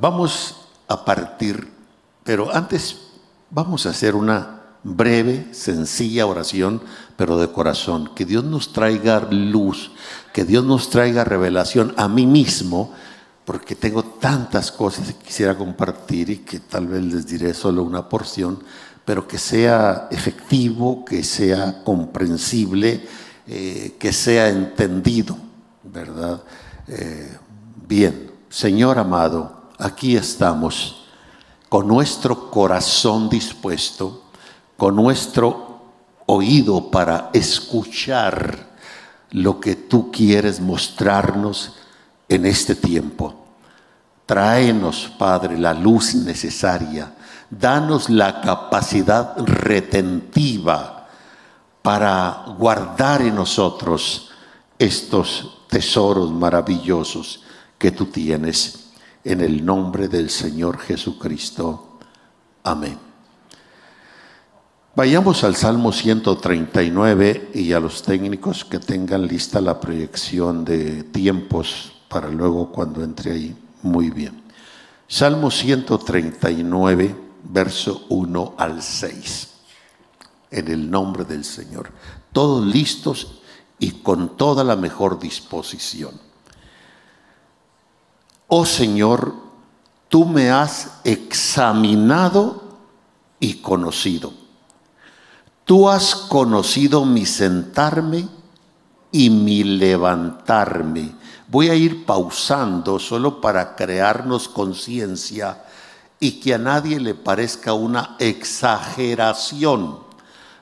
Vamos a partir, pero antes vamos a hacer una breve, sencilla oración, pero de corazón. Que Dios nos traiga luz, que Dios nos traiga revelación a mí mismo, porque tengo tantas cosas que quisiera compartir y que tal vez les diré solo una porción, pero que sea efectivo, que sea comprensible, eh, que sea entendido, ¿verdad? Eh, bien, Señor amado, aquí estamos con nuestro corazón dispuesto, con nuestro oído para escuchar lo que tú quieres mostrarnos en este tiempo. Tráenos, Padre, la luz necesaria. Danos la capacidad retentiva para guardar en nosotros estos tesoros maravillosos que tú tienes. En el nombre del Señor Jesucristo. Amén. Vayamos al Salmo 139 y a los técnicos que tengan lista la proyección de tiempos para luego cuando entre ahí. Muy bien. Salmo 139, verso 1 al 6. En el nombre del Señor. Todos listos y con toda la mejor disposición. Oh Señor, tú me has examinado y conocido. Tú has conocido mi sentarme y mi levantarme. Voy a ir pausando solo para crearnos conciencia y que a nadie le parezca una exageración.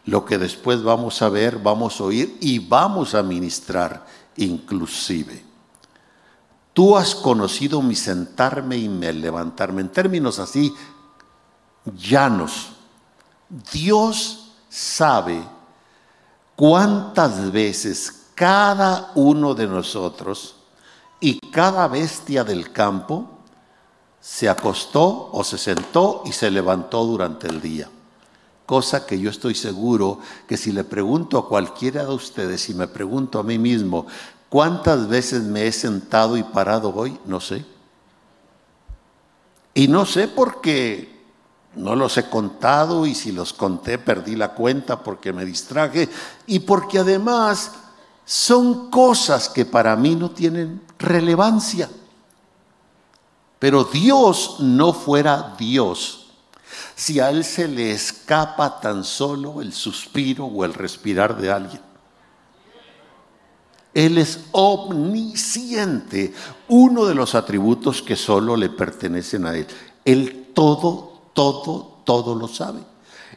Lo que después vamos a ver, vamos a oír y vamos a ministrar inclusive. Tú has conocido mi sentarme y mi levantarme. En términos así llanos, Dios sabe cuántas veces cada uno de nosotros y cada bestia del campo se acostó o se sentó y se levantó durante el día. Cosa que yo estoy seguro que si le pregunto a cualquiera de ustedes, y me pregunto a mí mismo, ¿Cuántas veces me he sentado y parado hoy? No sé. Y no sé porque no los he contado y si los conté perdí la cuenta porque me distraje y porque además son cosas que para mí no tienen relevancia. Pero Dios no fuera Dios si a Él se le escapa tan solo el suspiro o el respirar de alguien. Él es omnisciente, uno de los atributos que solo le pertenecen a Él. Él todo, todo, todo lo sabe.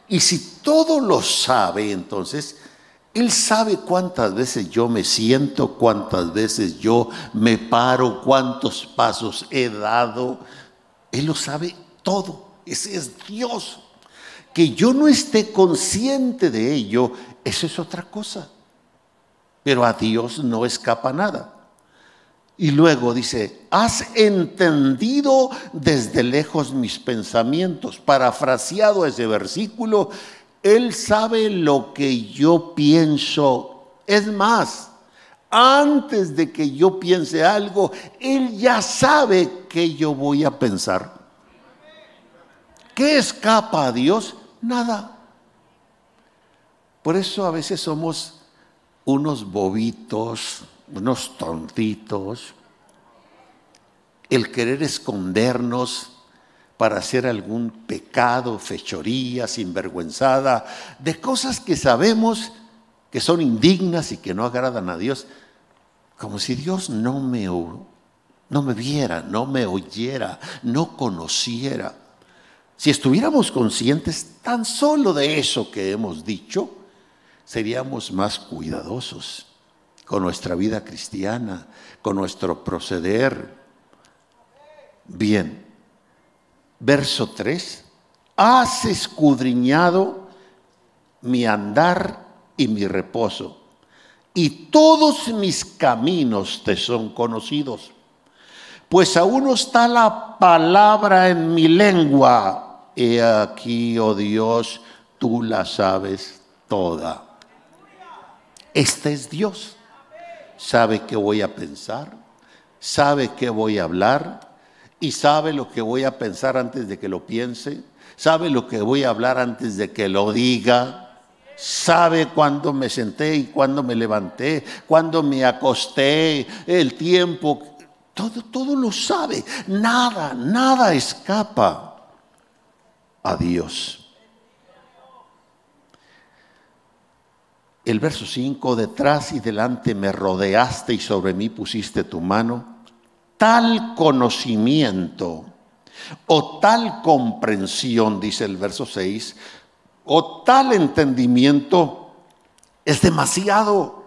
Y si todo lo sabe, entonces, Él sabe cuántas veces yo me siento, cuántas veces yo me paro, cuántos pasos he dado. Él lo sabe todo. Ese es Dios. Que yo no esté consciente de ello, eso es otra cosa. Pero a Dios no escapa nada. Y luego dice, has entendido desde lejos mis pensamientos. Parafraseado ese versículo, Él sabe lo que yo pienso. Es más, antes de que yo piense algo, Él ya sabe que yo voy a pensar. ¿Qué escapa a Dios? Nada. Por eso a veces somos unos bobitos, unos tontitos, el querer escondernos para hacer algún pecado, fechoría, sinvergüenzada, de cosas que sabemos que son indignas y que no agradan a Dios, como si Dios no me, no me viera, no me oyera, no conociera. Si estuviéramos conscientes tan solo de eso que hemos dicho, seríamos más cuidadosos con nuestra vida cristiana, con nuestro proceder. Bien, verso 3, has escudriñado mi andar y mi reposo, y todos mis caminos te son conocidos. Pues aún no está la palabra en mi lengua. He aquí, oh Dios, tú la sabes toda. Este es Dios. Sabe qué voy a pensar, sabe qué voy a hablar y sabe lo que voy a pensar antes de que lo piense, sabe lo que voy a hablar antes de que lo diga, sabe cuándo me senté y cuándo me levanté, cuándo me acosté, el tiempo, todo, todo lo sabe, nada, nada escapa a Dios. El verso 5, detrás y delante me rodeaste y sobre mí pusiste tu mano. Tal conocimiento o tal comprensión, dice el verso 6, o tal entendimiento es demasiado.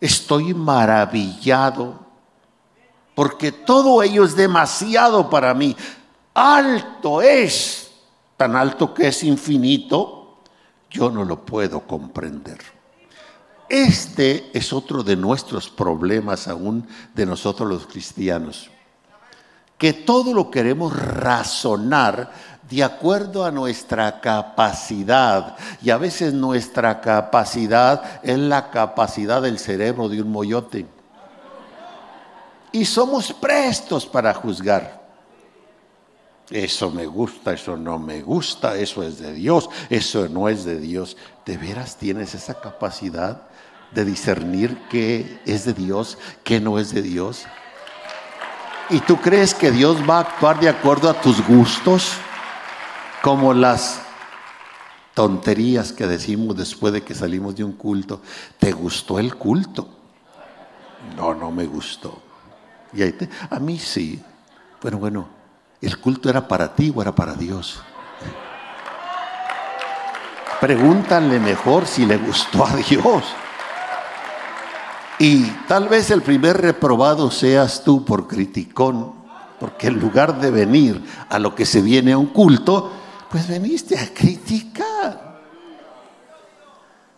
Estoy maravillado porque todo ello es demasiado para mí. Alto es, tan alto que es infinito, yo no lo puedo comprender. Este es otro de nuestros problemas aún de nosotros los cristianos, que todo lo queremos razonar de acuerdo a nuestra capacidad. Y a veces nuestra capacidad es la capacidad del cerebro de un moyote. Y somos prestos para juzgar. Eso me gusta, eso no me gusta, eso es de Dios, eso no es de Dios. ¿De veras tienes esa capacidad? De discernir qué es de Dios, qué no es de Dios? ¿Y tú crees que Dios va a actuar de acuerdo a tus gustos? Como las tonterías que decimos después de que salimos de un culto. ¿Te gustó el culto? No, no me gustó. Y ahí te, a mí sí. Bueno, bueno, ¿el culto era para ti o era para Dios? Pregúntale mejor si le gustó a Dios. Y tal vez el primer reprobado seas tú por criticón, porque en lugar de venir a lo que se viene a un culto, pues veniste a criticar.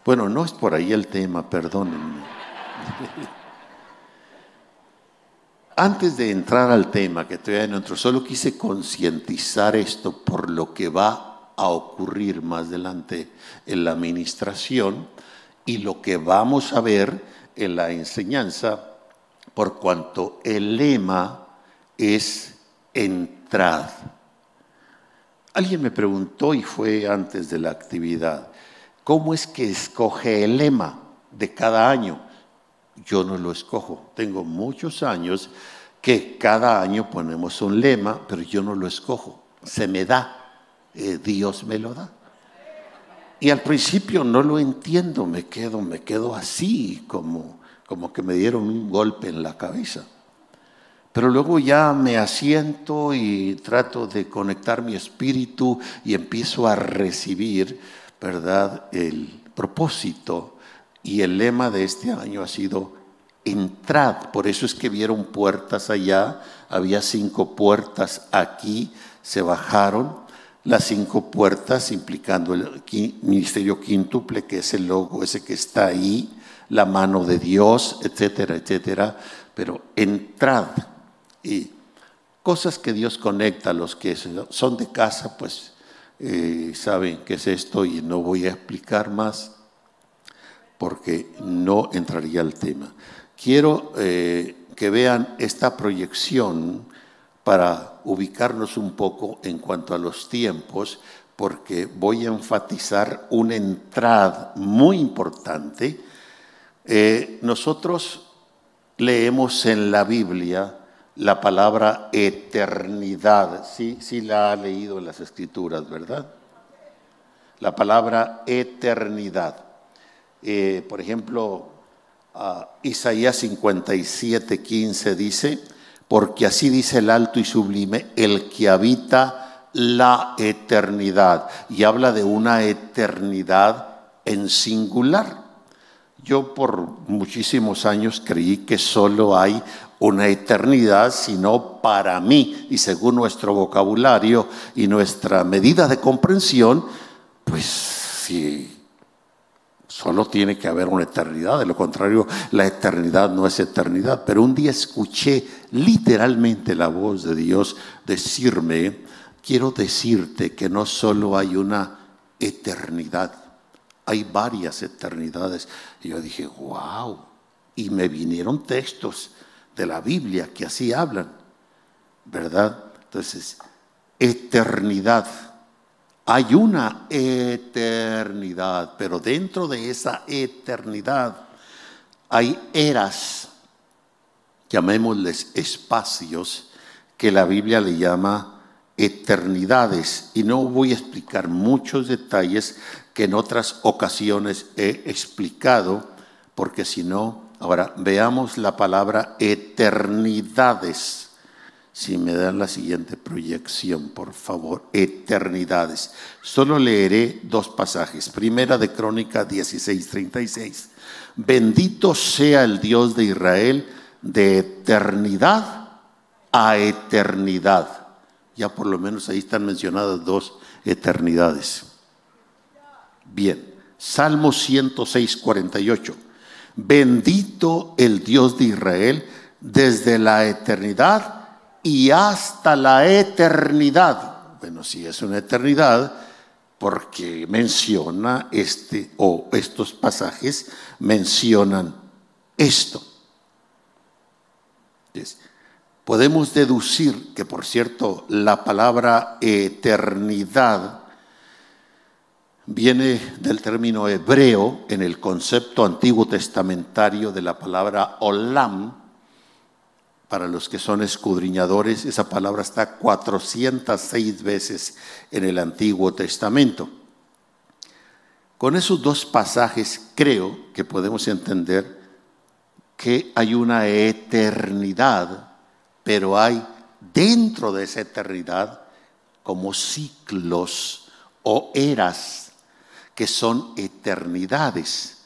Bueno, no es por ahí el tema, perdónenme. Antes de entrar al tema que todavía no entro, solo quise concientizar esto por lo que va a ocurrir más adelante en la administración y lo que vamos a ver en la enseñanza por cuanto el lema es entrad. Alguien me preguntó y fue antes de la actividad, ¿cómo es que escoge el lema de cada año? Yo no lo escojo. Tengo muchos años que cada año ponemos un lema, pero yo no lo escojo. Se me da. Eh, Dios me lo da. Y al principio no lo entiendo, me quedo, me quedo así, como, como que me dieron un golpe en la cabeza. Pero luego ya me asiento y trato de conectar mi espíritu y empiezo a recibir, ¿verdad?, el propósito. Y el lema de este año ha sido entrad. Por eso es que vieron puertas allá, había cinco puertas aquí, se bajaron las cinco puertas, implicando el ministerio quíntuple, que es el logo ese que está ahí, la mano de Dios, etcétera, etcétera. Pero entrad y cosas que Dios conecta a los que son de casa, pues eh, saben qué es esto y no voy a explicar más porque no entraría al tema. Quiero eh, que vean esta proyección para ubicarnos un poco en cuanto a los tiempos, porque voy a enfatizar una entrada muy importante. Eh, nosotros leemos en la Biblia la palabra eternidad. Sí, sí la ha leído en las escrituras, ¿verdad? La palabra eternidad. Eh, por ejemplo, Isaías 57, 15 dice, porque así dice el alto y sublime, el que habita la eternidad. Y habla de una eternidad en singular. Yo por muchísimos años creí que solo hay una eternidad, sino para mí, y según nuestro vocabulario y nuestra medida de comprensión, pues si Solo tiene que haber una eternidad, de lo contrario la eternidad no es eternidad. Pero un día escuché literalmente la voz de Dios decirme, quiero decirte que no solo hay una eternidad, hay varias eternidades. Y yo dije, wow, y me vinieron textos de la Biblia que así hablan, ¿verdad? Entonces, eternidad. Hay una eternidad, pero dentro de esa eternidad hay eras, llamémosles espacios, que la Biblia le llama eternidades. Y no voy a explicar muchos detalles que en otras ocasiones he explicado, porque si no, ahora veamos la palabra eternidades. Si me dan la siguiente proyección, por favor, eternidades. Solo leeré dos pasajes. Primera de Crónica 16:36. Bendito sea el Dios de Israel de eternidad a eternidad. Ya por lo menos ahí están mencionadas dos eternidades. Bien, Salmo 106, 48. Bendito el Dios de Israel desde la eternidad y hasta la eternidad. Bueno, si es una eternidad, porque menciona este o estos pasajes mencionan esto. podemos deducir que, por cierto, la palabra eternidad viene del término hebreo en el concepto antiguo testamentario de la palabra olam, para los que son escudriñadores, esa palabra está 406 veces en el Antiguo Testamento. Con esos dos pasajes creo que podemos entender que hay una eternidad, pero hay dentro de esa eternidad como ciclos o eras que son eternidades.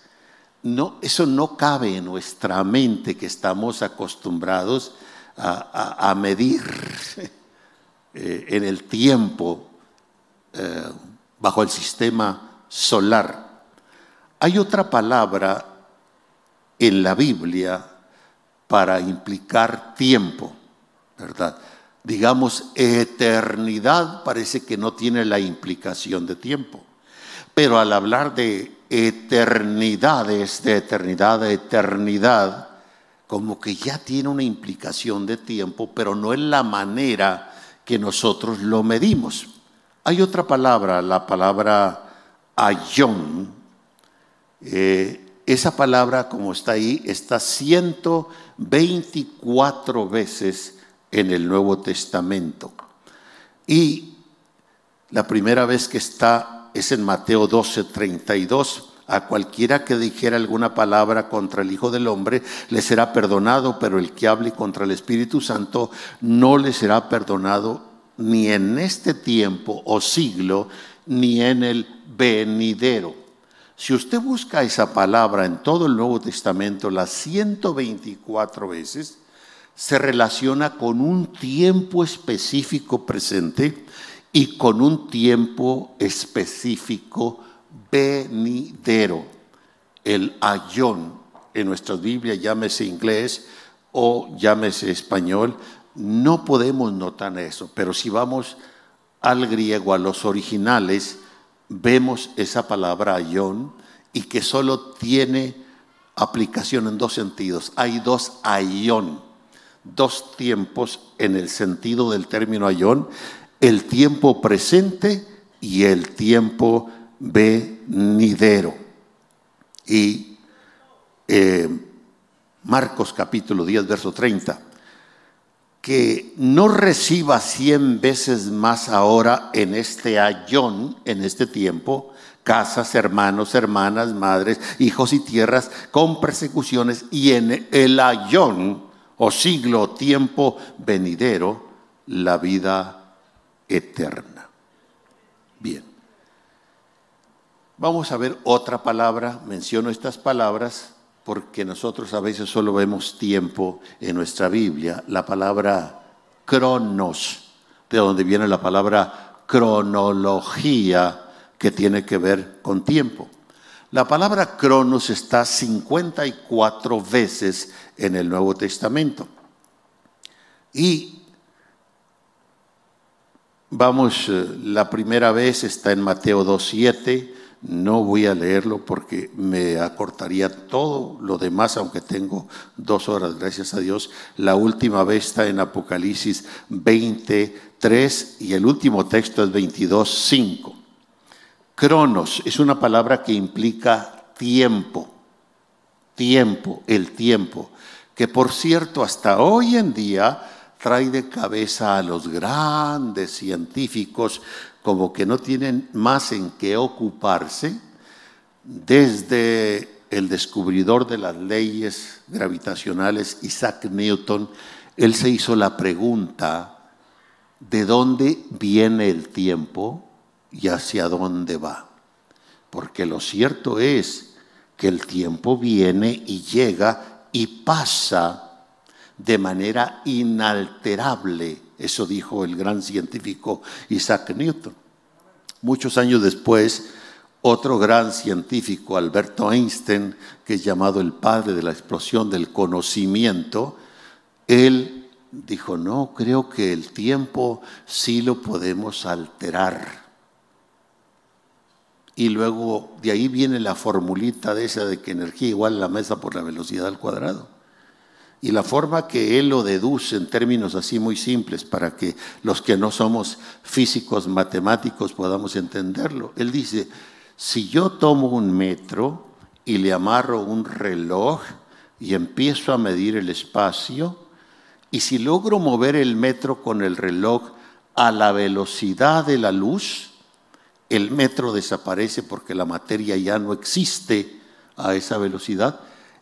No, eso no cabe en nuestra mente que estamos acostumbrados a, medir eh, en el tiempo eh, bajo el sistema solar. Hay otra palabra en la Biblia para implicar tiempo, ¿verdad? Digamos, eternidad parece que no tiene la implicación de tiempo. Pero al hablar de eternidades, de eternidad a eternidad, como que ya tiene una implicación de tiempo, pero no en la manera que nosotros lo medimos. Hay otra palabra, la palabra ayón. Eh, esa palabra, como está ahí, está 124 veces en el Nuevo Testamento. Y la primera vez que está es en Mateo 12, 32. A cualquiera que dijera alguna palabra contra el Hijo del Hombre le será perdonado, pero el que hable contra el Espíritu Santo no le será perdonado ni en este tiempo o siglo, ni en el venidero. Si usted busca esa palabra en todo el Nuevo Testamento, las 124 veces, se relaciona con un tiempo específico presente y con un tiempo específico venidero. El ayón, en nuestra Biblia llámese inglés o llámese español, no podemos notar eso, pero si vamos al griego, a los originales, vemos esa palabra ayón y que solo tiene aplicación en dos sentidos. Hay dos ayón, dos tiempos en el sentido del término ayón el tiempo presente y el tiempo venidero. Y eh, Marcos capítulo 10, verso 30, que no reciba cien veces más ahora en este ayón, en este tiempo, casas, hermanos, hermanas, madres, hijos y tierras, con persecuciones, y en el ayón o siglo, tiempo venidero, la vida eterna. Bien. Vamos a ver otra palabra, menciono estas palabras porque nosotros a veces solo vemos tiempo en nuestra Biblia, la palabra cronos, de donde viene la palabra cronología, que tiene que ver con tiempo. La palabra cronos está 54 veces en el Nuevo Testamento. Y Vamos, eh, la primera vez está en Mateo 2.7, no voy a leerlo porque me acortaría todo lo demás, aunque tengo dos horas, gracias a Dios. La última vez está en Apocalipsis 23 y el último texto es 22, 5. Cronos es una palabra que implica tiempo, tiempo, el tiempo, que por cierto hasta hoy en día trae de cabeza a los grandes científicos como que no tienen más en qué ocuparse, desde el descubridor de las leyes gravitacionales, Isaac Newton, él se hizo la pregunta, ¿de dónde viene el tiempo y hacia dónde va? Porque lo cierto es que el tiempo viene y llega y pasa de manera inalterable. Eso dijo el gran científico Isaac Newton. Muchos años después, otro gran científico, Alberto Einstein, que es llamado el padre de la explosión del conocimiento, él dijo, no, creo que el tiempo sí lo podemos alterar. Y luego de ahí viene la formulita de esa de que energía igual a la mesa por la velocidad al cuadrado. Y la forma que él lo deduce en términos así muy simples para que los que no somos físicos matemáticos podamos entenderlo. Él dice, si yo tomo un metro y le amarro un reloj y empiezo a medir el espacio, y si logro mover el metro con el reloj a la velocidad de la luz, el metro desaparece porque la materia ya no existe a esa velocidad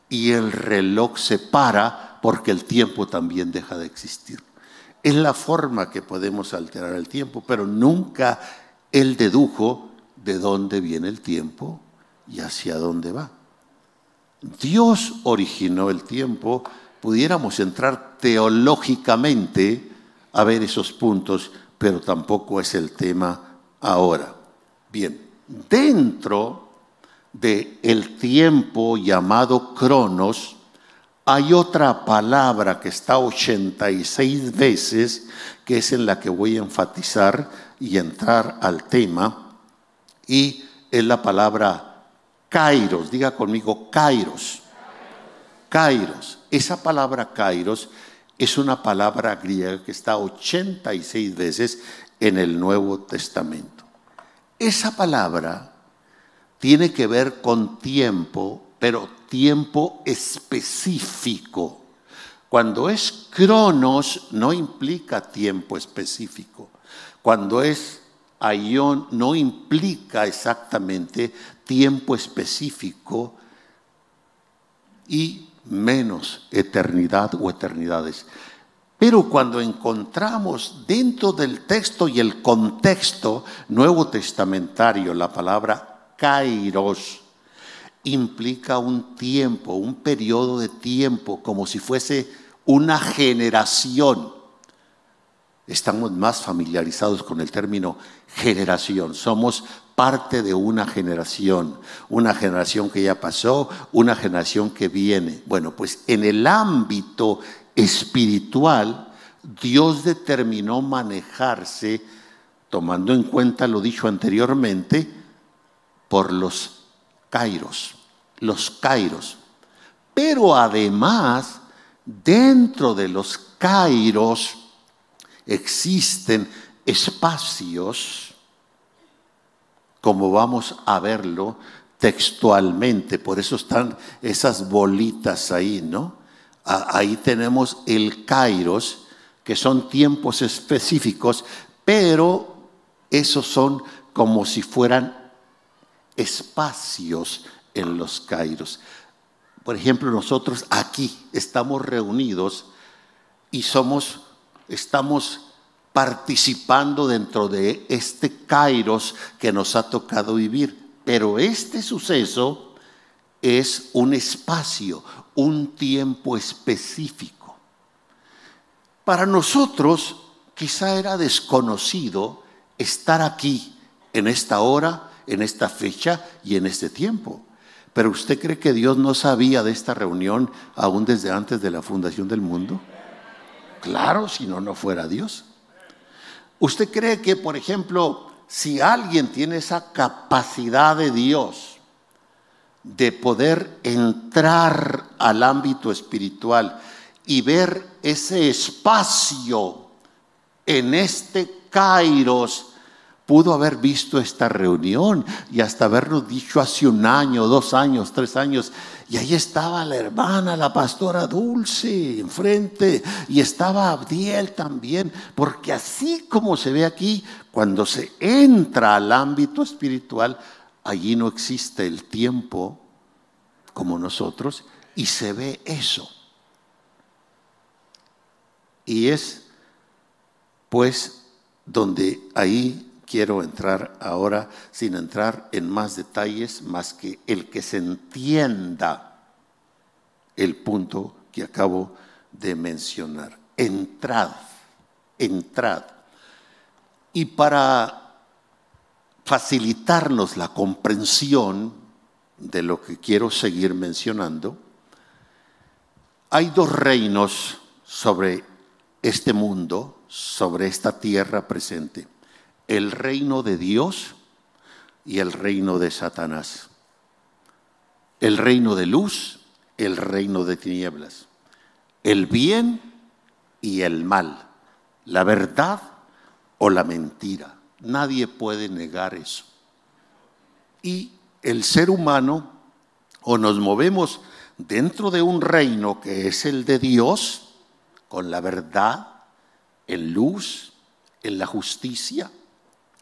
y el reloj se para porque el tiempo también deja de existir. Es la forma que podemos alterar el tiempo, pero nunca él dedujo de dónde viene el tiempo y hacia dónde va. Dios originó el tiempo, pudiéramos entrar teológicamente a ver esos puntos, pero tampoco es el tema ahora. Bien, dentro de el tiempo llamado cronos, hay otra palabra que está 86 veces, que es en la que voy a enfatizar y entrar al tema, y es la palabra kairos. Diga conmigo kairos. Kairos. Esa palabra kairos es una palabra griega que está 86 veces en el Nuevo Testamento. Esa palabra tiene que ver con tiempo, pero tiempo específico. Cuando es cronos no implica tiempo específico. Cuando es aión no implica exactamente tiempo específico y menos eternidad o eternidades. Pero cuando encontramos dentro del texto y el contexto nuevo testamentario la palabra kairos implica un tiempo, un periodo de tiempo, como si fuese una generación. Estamos más familiarizados con el término generación. Somos parte de una generación, una generación que ya pasó, una generación que viene. Bueno, pues en el ámbito espiritual, Dios determinó manejarse, tomando en cuenta lo dicho anteriormente, por los kairos, los kairos. Pero además, dentro de los kairos existen espacios, como vamos a verlo textualmente, por eso están esas bolitas ahí, ¿no? Ahí tenemos el kairos, que son tiempos específicos, pero esos son como si fueran espacios en los Kairos. Por ejemplo, nosotros aquí estamos reunidos y somos, estamos participando dentro de este Kairos que nos ha tocado vivir. Pero este suceso es un espacio, un tiempo específico. Para nosotros quizá era desconocido estar aquí en esta hora en esta fecha y en este tiempo. Pero usted cree que Dios no sabía de esta reunión aún desde antes de la fundación del mundo? Claro, si no, no fuera Dios. ¿Usted cree que, por ejemplo, si alguien tiene esa capacidad de Dios de poder entrar al ámbito espiritual y ver ese espacio en este Kairos, pudo haber visto esta reunión y hasta habernos dicho hace un año, dos años, tres años, y ahí estaba la hermana, la pastora Dulce, enfrente, y estaba Abdiel también, porque así como se ve aquí, cuando se entra al ámbito espiritual, allí no existe el tiempo como nosotros, y se ve eso. Y es, pues, donde ahí quiero entrar ahora sin entrar en más detalles más que el que se entienda el punto que acabo de mencionar. Entrad, entrad. Y para facilitarnos la comprensión de lo que quiero seguir mencionando, hay dos reinos sobre este mundo, sobre esta tierra presente el reino de Dios y el reino de Satanás. El reino de luz, el reino de tinieblas. El bien y el mal. La verdad o la mentira. Nadie puede negar eso. Y el ser humano, o nos movemos dentro de un reino que es el de Dios, con la verdad, en luz, en la justicia,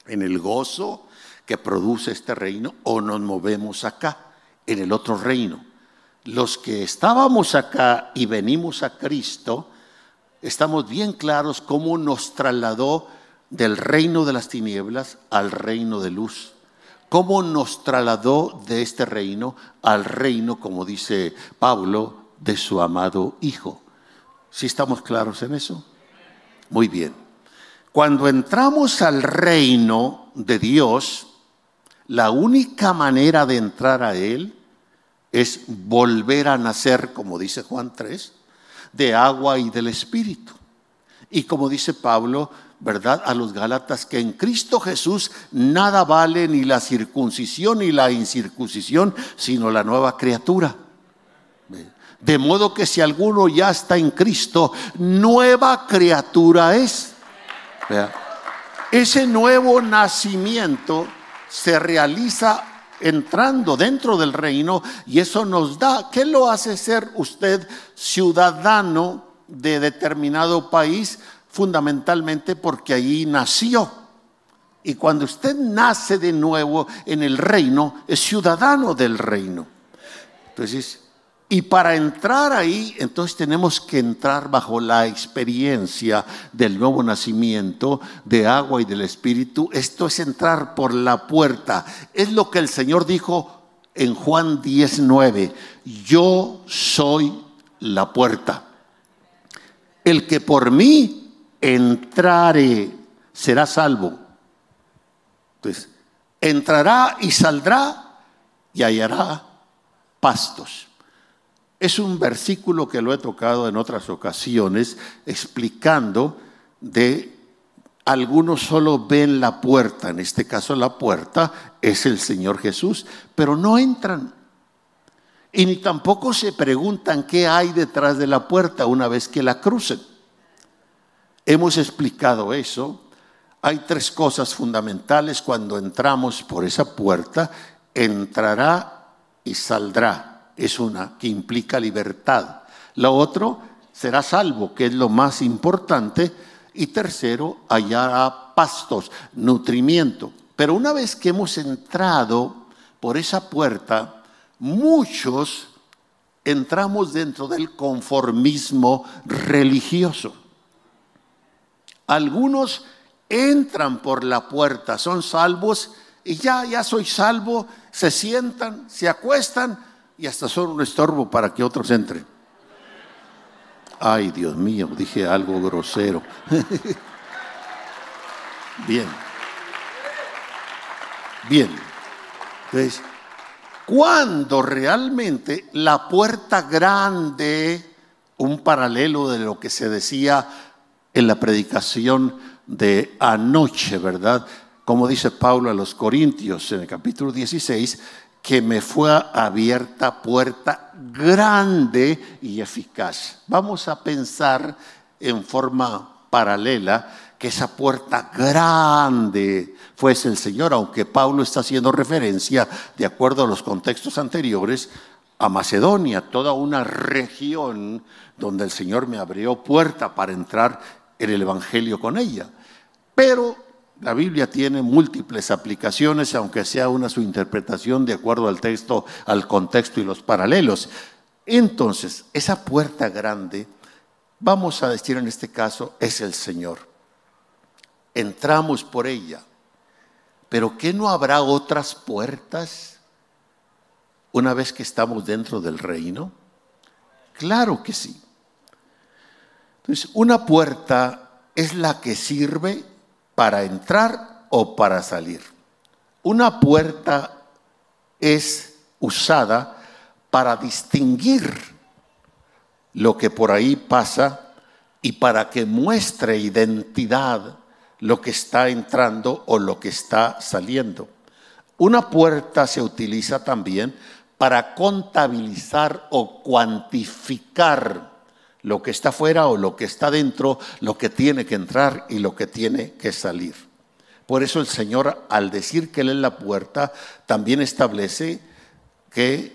en el gozo que produce este reino o nos movemos acá, en el otro reino. Los que estábamos acá y venimos a Cristo, estamos bien claros cómo nos trasladó del reino de las tinieblas al reino de luz. Cómo nos trasladó de este reino al reino, como dice Pablo, de su amado Hijo. ¿Sí estamos claros en eso? Muy bien. Cuando entramos al reino de Dios, la única manera de entrar a Él es volver a nacer, como dice Juan 3, de agua y del Espíritu. Y como dice Pablo, ¿verdad? A los Gálatas, que en Cristo Jesús nada vale ni la circuncisión ni la incircuncisión, sino la nueva criatura. De modo que si alguno ya está en Cristo, nueva criatura es. Ese nuevo nacimiento se realiza entrando dentro del reino y eso nos da, ¿qué lo hace ser usted ciudadano de determinado país? Fundamentalmente porque allí nació. Y cuando usted nace de nuevo en el reino, es ciudadano del reino. Entonces, y para entrar ahí, entonces tenemos que entrar bajo la experiencia del nuevo nacimiento de agua y del Espíritu. Esto es entrar por la puerta. Es lo que el Señor dijo en Juan 19. Yo soy la puerta. El que por mí entrare será salvo. Entonces, entrará y saldrá y hallará pastos. Es un versículo que lo he tocado en otras ocasiones explicando de algunos solo ven la puerta, en este caso la puerta es el Señor Jesús, pero no entran. Y ni tampoco se preguntan qué hay detrás de la puerta una vez que la crucen. Hemos explicado eso. Hay tres cosas fundamentales cuando entramos por esa puerta. Entrará y saldrá es una que implica libertad. Lo otro será salvo, que es lo más importante. Y tercero, hallará pastos, nutrimiento. Pero una vez que hemos entrado por esa puerta, muchos entramos dentro del conformismo religioso. Algunos entran por la puerta, son salvos y ya, ya soy salvo, se sientan, se acuestan y hasta son un estorbo para que otros entren. Ay, Dios mío, dije algo grosero. Bien. Bien. Entonces, cuando realmente la puerta grande, un paralelo de lo que se decía en la predicación de anoche, ¿verdad? como dice Pablo a los Corintios en el capítulo 16, que me fue abierta puerta grande y eficaz. Vamos a pensar en forma paralela que esa puerta grande fuese el Señor, aunque Pablo está haciendo referencia, de acuerdo a los contextos anteriores, a Macedonia, toda una región donde el Señor me abrió puerta para entrar en el Evangelio con ella. Pero la Biblia tiene múltiples aplicaciones, aunque sea una su interpretación de acuerdo al texto, al contexto y los paralelos. Entonces, esa puerta grande, vamos a decir en este caso, es el Señor. Entramos por ella. Pero ¿qué no habrá otras puertas una vez que estamos dentro del reino? Claro que sí. Entonces, una puerta es la que sirve para entrar o para salir. Una puerta es usada para distinguir lo que por ahí pasa y para que muestre identidad lo que está entrando o lo que está saliendo. Una puerta se utiliza también para contabilizar o cuantificar lo que está fuera o lo que está dentro, lo que tiene que entrar y lo que tiene que salir. Por eso el Señor, al decir que Él es la puerta, también establece que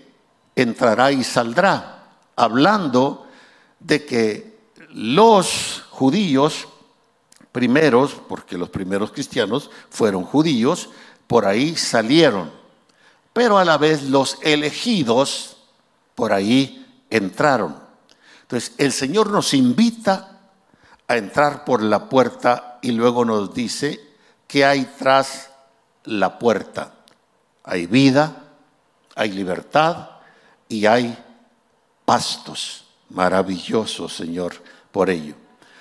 entrará y saldrá, hablando de que los judíos primeros, porque los primeros cristianos fueron judíos, por ahí salieron, pero a la vez los elegidos por ahí entraron. Entonces, el Señor nos invita a entrar por la puerta y luego nos dice que hay tras la puerta. Hay vida, hay libertad y hay pastos. Maravilloso, Señor, por ello.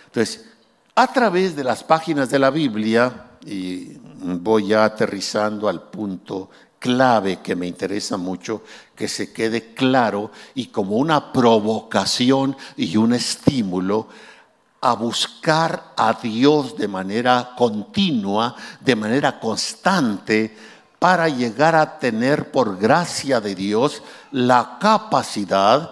Entonces, a través de las páginas de la Biblia, y voy ya aterrizando al punto clave que me interesa mucho que se quede claro y como una provocación y un estímulo a buscar a Dios de manera continua, de manera constante, para llegar a tener por gracia de Dios la capacidad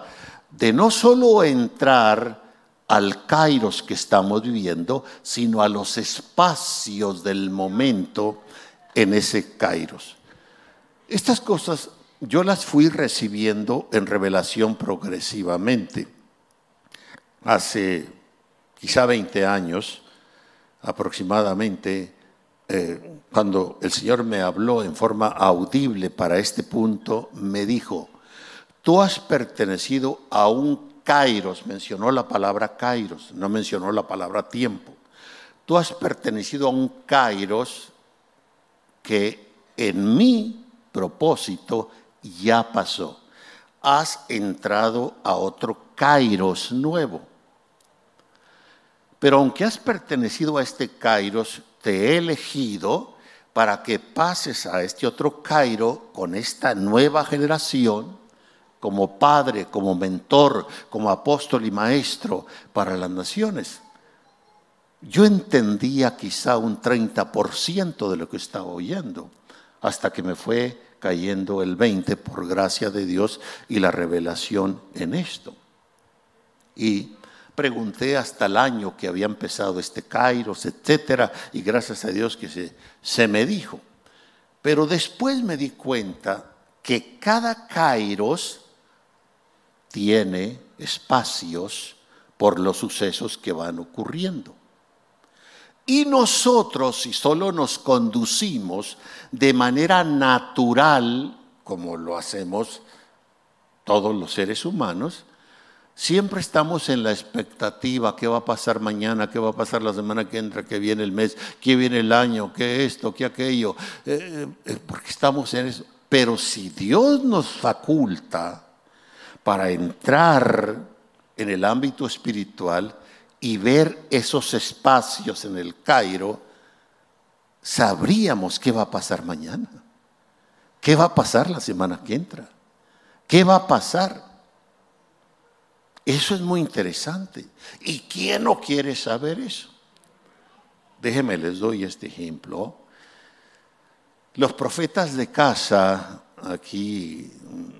de no solo entrar al kairos que estamos viviendo, sino a los espacios del momento en ese kairos. Estas cosas yo las fui recibiendo en revelación progresivamente. Hace quizá 20 años aproximadamente, eh, cuando el Señor me habló en forma audible para este punto, me dijo, tú has pertenecido a un kairos, mencionó la palabra kairos, no mencionó la palabra tiempo. Tú has pertenecido a un kairos que en mí propósito ya pasó. Has entrado a otro Kairos nuevo. Pero aunque has pertenecido a este Kairos, te he elegido para que pases a este otro Cairo con esta nueva generación como padre, como mentor, como apóstol y maestro para las naciones. Yo entendía quizá un 30% de lo que estaba oyendo, hasta que me fue cayendo el 20 por gracia de Dios y la revelación en esto. Y pregunté hasta el año que había empezado este Kairos, etcétera, y gracias a Dios que se, se me dijo. Pero después me di cuenta que cada Kairos tiene espacios por los sucesos que van ocurriendo. Y nosotros, si solo nos conducimos de manera natural, como lo hacemos todos los seres humanos, siempre estamos en la expectativa, qué va a pasar mañana, qué va a pasar la semana que entra, qué viene el mes, qué viene el año, qué esto, qué aquello, eh, eh, porque estamos en eso. Pero si Dios nos faculta para entrar en el ámbito espiritual, y ver esos espacios en el Cairo, sabríamos qué va a pasar mañana, qué va a pasar la semana que entra, qué va a pasar. Eso es muy interesante. ¿Y quién no quiere saber eso? Déjenme les doy este ejemplo. Los profetas de casa, aquí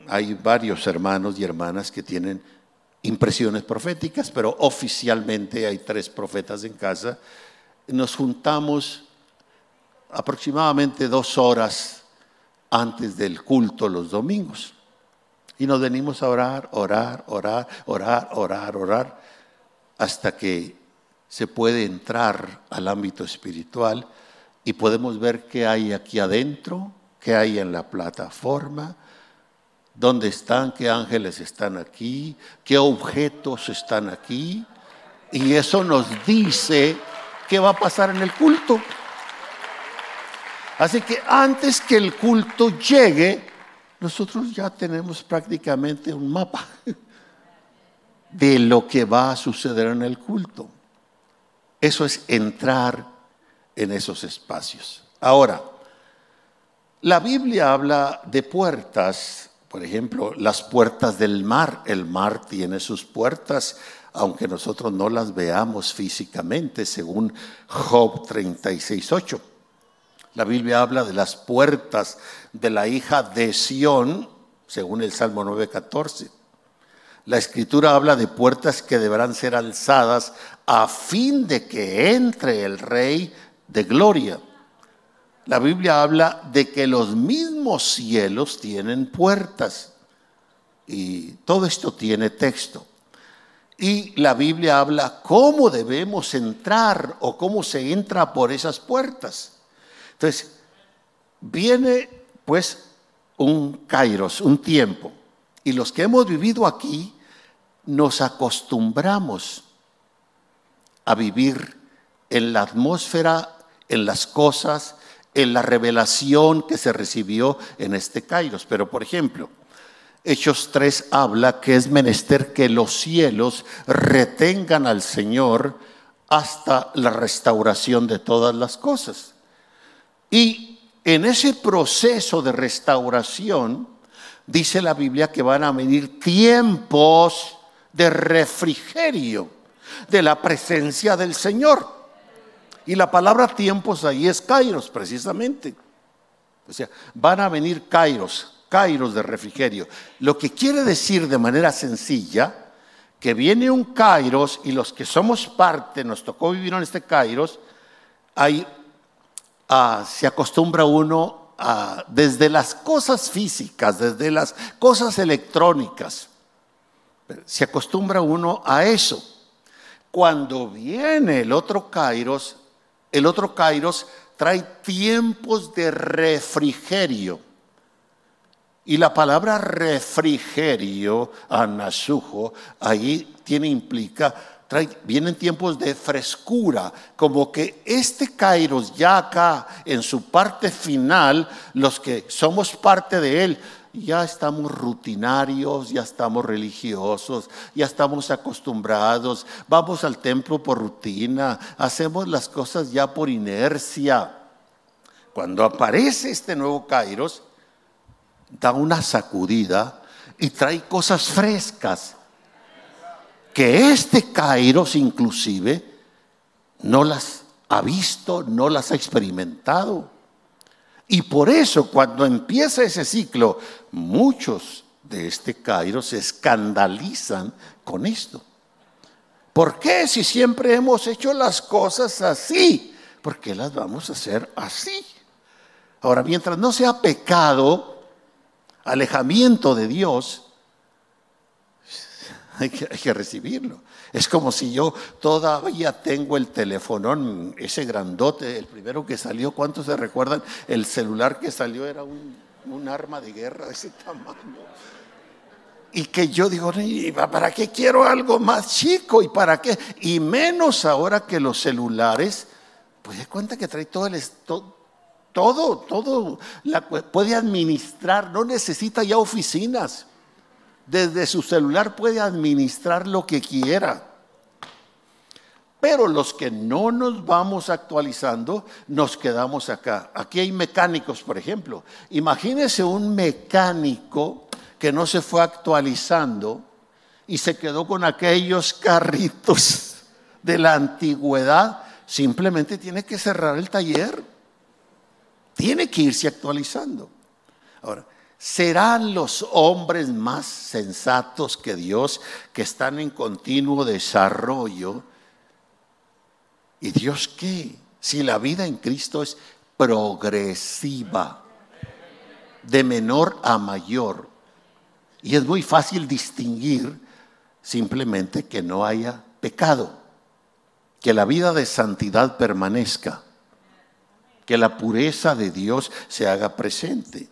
hay varios hermanos y hermanas que tienen impresiones proféticas, pero oficialmente hay tres profetas en casa. Nos juntamos aproximadamente dos horas antes del culto los domingos. Y nos venimos a orar, orar, orar, orar, orar, orar, hasta que se puede entrar al ámbito espiritual y podemos ver qué hay aquí adentro, qué hay en la plataforma, dónde están, qué ángeles están aquí, qué objetos están aquí. Y eso nos dice qué va a pasar en el culto. Así que antes que el culto llegue, nosotros ya tenemos prácticamente un mapa de lo que va a suceder en el culto. Eso es entrar en esos espacios. Ahora, la Biblia habla de puertas, por ejemplo, las puertas del mar. El mar tiene sus puertas, aunque nosotros no las veamos físicamente, según Job 36.8. La Biblia habla de las puertas de la hija de Sión, según el Salmo 9:14. La escritura habla de puertas que deberán ser alzadas a fin de que entre el rey de gloria. La Biblia habla de que los mismos cielos tienen puertas. Y todo esto tiene texto. Y la Biblia habla cómo debemos entrar o cómo se entra por esas puertas. Entonces, viene pues un kairos, un tiempo. Y los que hemos vivido aquí nos acostumbramos a vivir en la atmósfera, en las cosas, en la revelación que se recibió en este kairos. Pero, por ejemplo, Hechos 3 habla que es menester que los cielos retengan al Señor hasta la restauración de todas las cosas. Y en ese proceso de restauración, dice la Biblia que van a venir tiempos de refrigerio de la presencia del Señor. Y la palabra tiempos ahí es kairos, precisamente. O sea, van a venir kairos, kairos de refrigerio. Lo que quiere decir de manera sencilla que viene un kairos y los que somos parte, nos tocó vivir en este kairos, hay se acostumbra uno a, desde las cosas físicas, desde las cosas electrónicas, se acostumbra uno a eso. Cuando viene el otro Kairos, el otro Kairos trae tiempos de refrigerio. Y la palabra refrigerio, anasujo, ahí tiene implica vienen tiempos de frescura, como que este Kairos ya acá en su parte final, los que somos parte de él, ya estamos rutinarios, ya estamos religiosos, ya estamos acostumbrados, vamos al templo por rutina, hacemos las cosas ya por inercia. Cuando aparece este nuevo Kairos, da una sacudida y trae cosas frescas que este Kairos inclusive no las ha visto, no las ha experimentado. Y por eso cuando empieza ese ciclo, muchos de este Kairos se escandalizan con esto. ¿Por qué si siempre hemos hecho las cosas así? ¿Por qué las vamos a hacer así? Ahora, mientras no sea pecado, alejamiento de Dios, hay que, recibirlo. Es como si yo todavía tengo el teléfono, ese grandote, el primero que salió, ¿cuántos se recuerdan? El celular que salió era un, arma de guerra de ese tamaño. Y que yo digo, ¿para qué quiero algo más chico? ¿Y para qué? Y menos ahora que los celulares, pues de cuenta que trae todo el... Todo, todo, la, puede administrar, no necesita ya oficinas desde su celular puede administrar lo que quiera. Pero los que no nos vamos actualizando, nos quedamos acá. Aquí hay mecánicos, por ejemplo. Imagínese un mecánico que no se fue actualizando y se quedó con aquellos carritos de la antigüedad. Simplemente tiene que cerrar el taller. tiene que irse actualizando. Ahora, serán los hombres más sensatos que Dios, que están en continuo desarrollo. ¿Y Dios qué? Si la vida en Cristo es progresiva, de menor a mayor. Y es muy fácil distinguir simplemente que no haya pecado, que la vida de santidad permanezca, que la pureza de Dios se haga presente.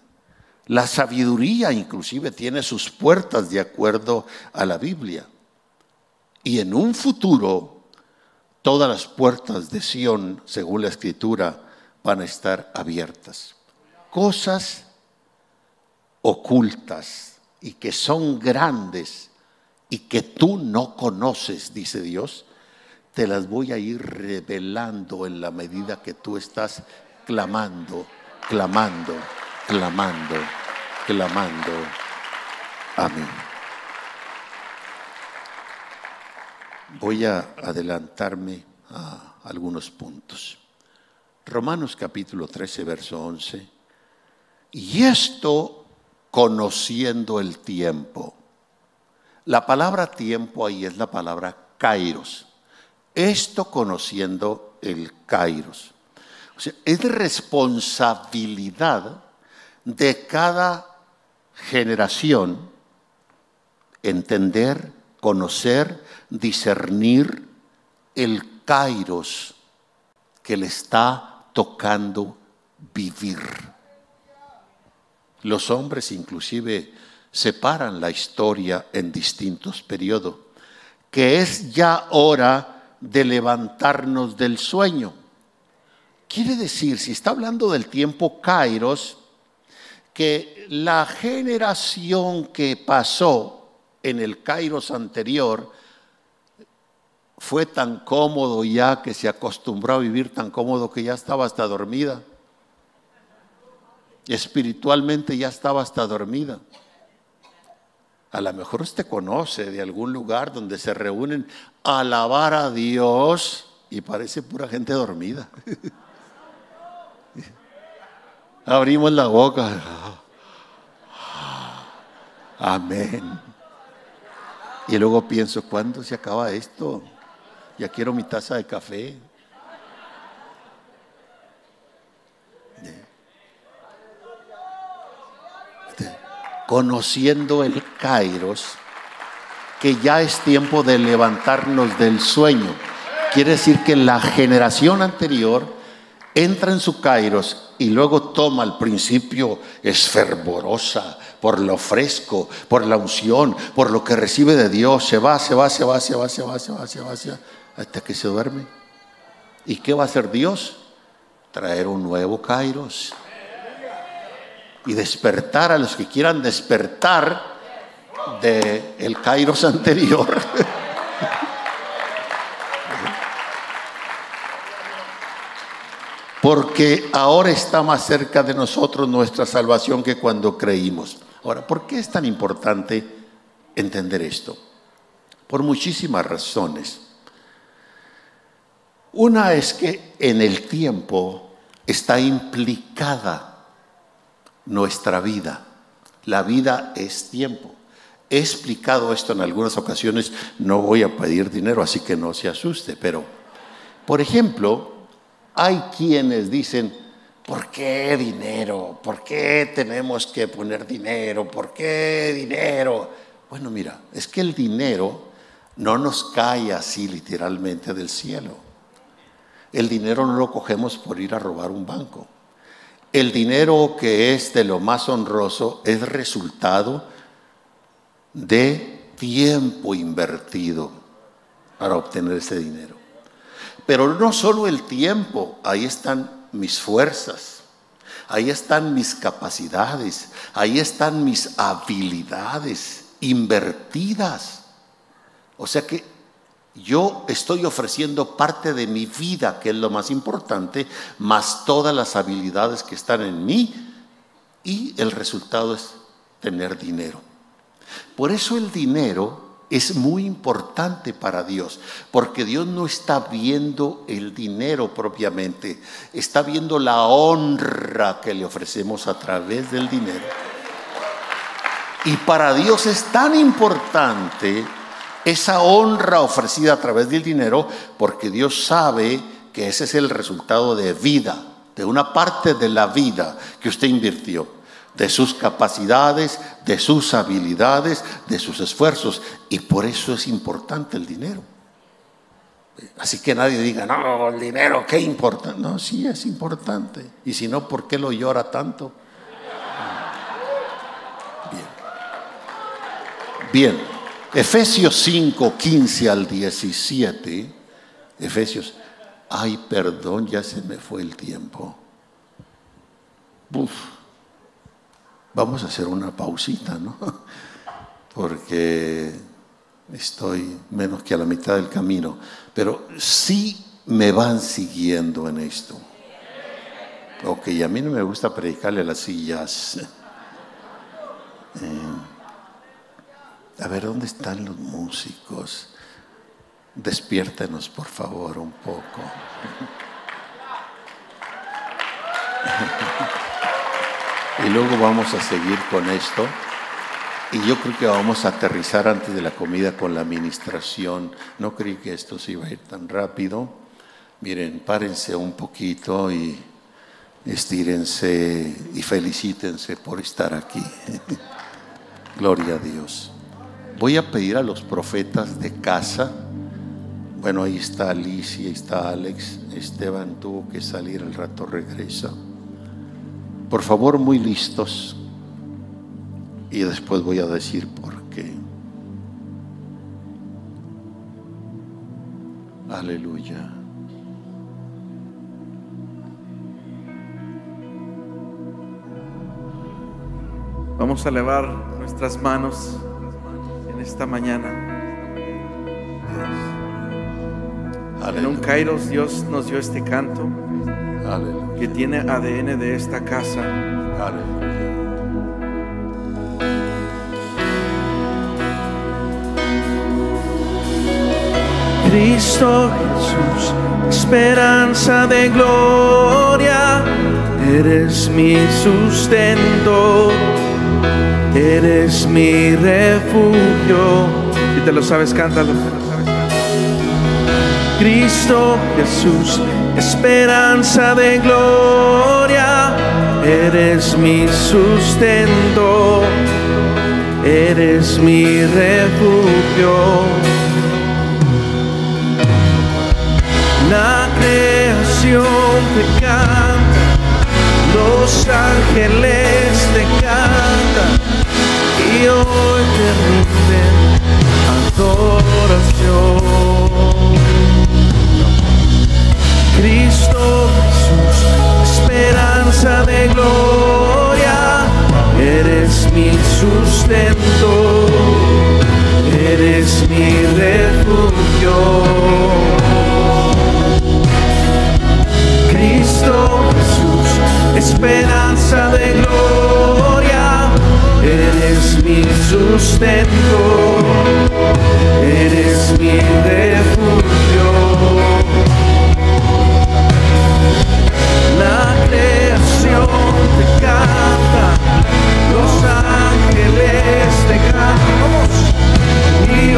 La sabiduría inclusive tiene sus puertas de acuerdo a la Biblia. Y en un futuro, todas las puertas de Sión, según la Escritura, van a estar abiertas. Cosas ocultas y que son grandes y que tú no conoces, dice Dios, te las voy a ir revelando en la medida que tú estás clamando, clamando clamando, clamando. Amén. Voy a adelantarme a algunos puntos. Romanos capítulo 13, verso 11. Y esto conociendo el tiempo. La palabra tiempo ahí es la palabra kairos. Esto conociendo el kairos. O sea, es responsabilidad de cada generación entender, conocer, discernir el kairos que le está tocando vivir. Los hombres inclusive separan la historia en distintos periodos, que es ya hora de levantarnos del sueño. Quiere decir, si está hablando del tiempo kairos, que la generación que pasó en el Kairos anterior fue tan cómodo ya que se acostumbró a vivir tan cómodo que ya estaba hasta dormida. Espiritualmente ya estaba hasta dormida. A lo mejor usted conoce de algún lugar donde se reúnen a alabar a Dios y parece pura gente dormida. Abrimos la boca. Amén. Y luego pienso, ¿cuándo se acaba esto? Ya quiero mi taza de café. Conociendo el Kairos, que ya es tiempo de levantarnos del sueño. Quiere decir que la generación anterior entra en su kairos y luego toma al principio, es fervorosa por lo fresco, por la unción, por lo que recibe de Dios. Se va, se va, se va, se va, se va, se va, se va, se va, hasta que se duerme. ¿Y qué va a hacer Dios? Traer un nuevo kairos y despertar a los que quieran despertar del el kairos anterior. Porque ahora está más cerca de nosotros nuestra salvación que cuando creímos. Ahora, ¿por qué es tan importante entender esto? Por muchísimas razones. Una es que en el tiempo está implicada nuestra vida. La vida es tiempo. He explicado esto en algunas ocasiones, no voy a pedir dinero, así que no se asuste, pero, por ejemplo, hay quienes dicen, ¿por qué dinero? ¿Por qué tenemos que poner dinero? ¿Por qué dinero? Bueno, mira, es que el dinero no nos cae así literalmente del cielo. El dinero no lo cogemos por ir a robar un banco. El dinero que es de lo más honroso es resultado de tiempo invertido para obtener ese dinero. Pero no solo el tiempo, ahí están mis fuerzas, ahí están mis capacidades, ahí están mis habilidades invertidas. O sea que yo estoy ofreciendo parte de mi vida, que es lo más importante, más todas las habilidades que están en mí, y el resultado es tener dinero. Por eso el dinero es muy importante para Dios, porque Dios no está viendo el dinero propiamente, está viendo la honra que le ofrecemos a través del dinero. Y para Dios es tan importante esa honra ofrecida a través del dinero porque Dios sabe que ese es el resultado de vida, de una parte de la vida que usted invirtió, de sus capacidades, de sus habilidades, de sus esfuerzos. Y por eso es importante el dinero. Así que nadie diga, no, el dinero, qué importante. No, sí es importante. Y si no, ¿por qué lo llora tanto? Bien, Efesios 5, 15 al 17. Efesios, ay, perdón, ya se me fue el tiempo. Uf, vamos a hacer una pausita, ¿no? Porque estoy menos que a la mitad del camino, pero sí me van siguiendo en esto. Ok, a mí no me gusta predicarle las sillas. Eh, a ver, ¿dónde están los músicos? Despiértenos, por favor, un poco. y luego vamos a seguir con esto. Y yo creo que vamos a aterrizar antes de la comida con la administración. No creí que esto se iba a ir tan rápido. Miren, párense un poquito y estírense y felicítense por estar aquí. Gloria a Dios. Voy a pedir a los profetas de casa. Bueno, ahí está Alicia, ahí está Alex. Esteban tuvo que salir, al rato regresa. Por favor, muy listos. Y después voy a decir por qué. Aleluya. Vamos a elevar nuestras manos esta mañana. En un Kairos Dios nos dio este canto que tiene ADN de esta casa. Cristo Jesús, esperanza de gloria, eres mi sustento Eres mi refugio. Si te lo sabes, cántalo. Cristo Jesús, esperanza de gloria. Eres mi sustento. Eres mi refugio. La creación te canta, los ángeles te cantan y hoy te rinden adoración. Esperanza de gloria, eres mi sustento, eres mi refugio. Cristo Jesús, esperanza de gloria eres mi sustento, eres mi refugio. Ángeles te cantan, y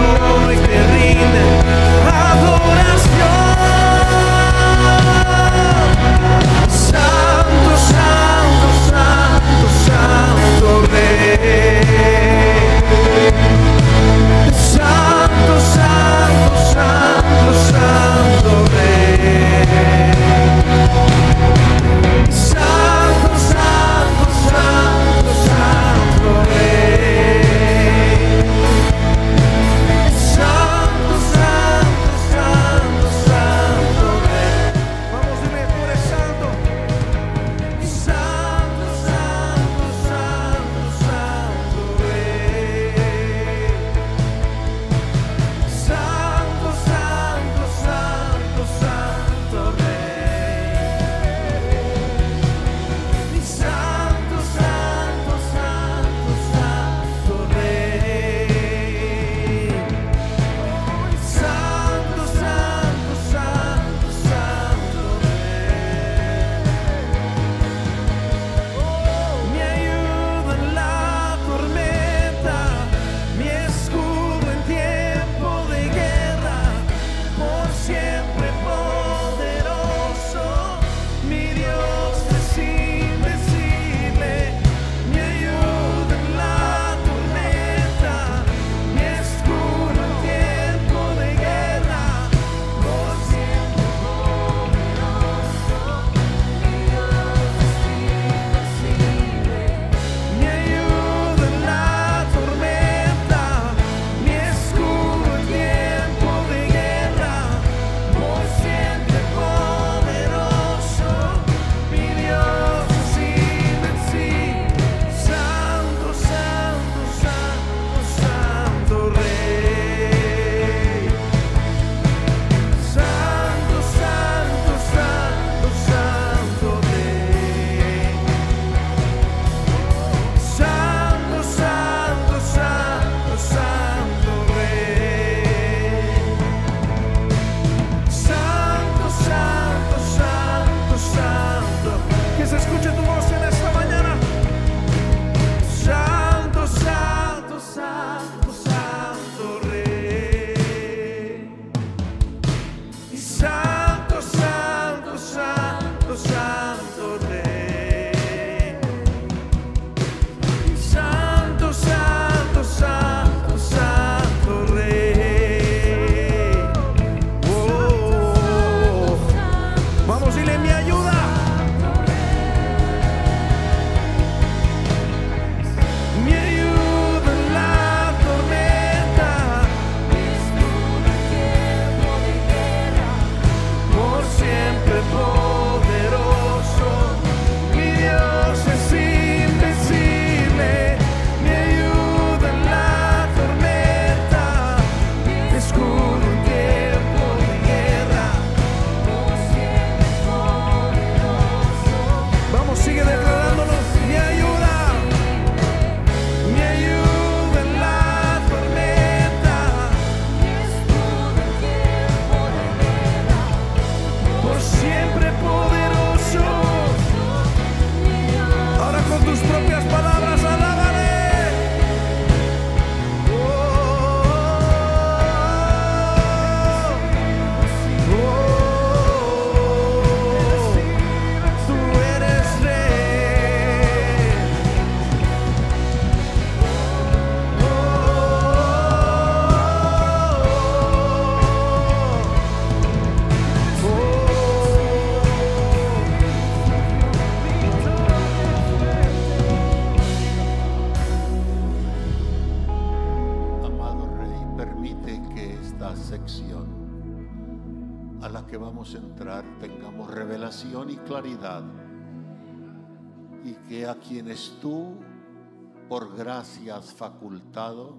por gracia has facultado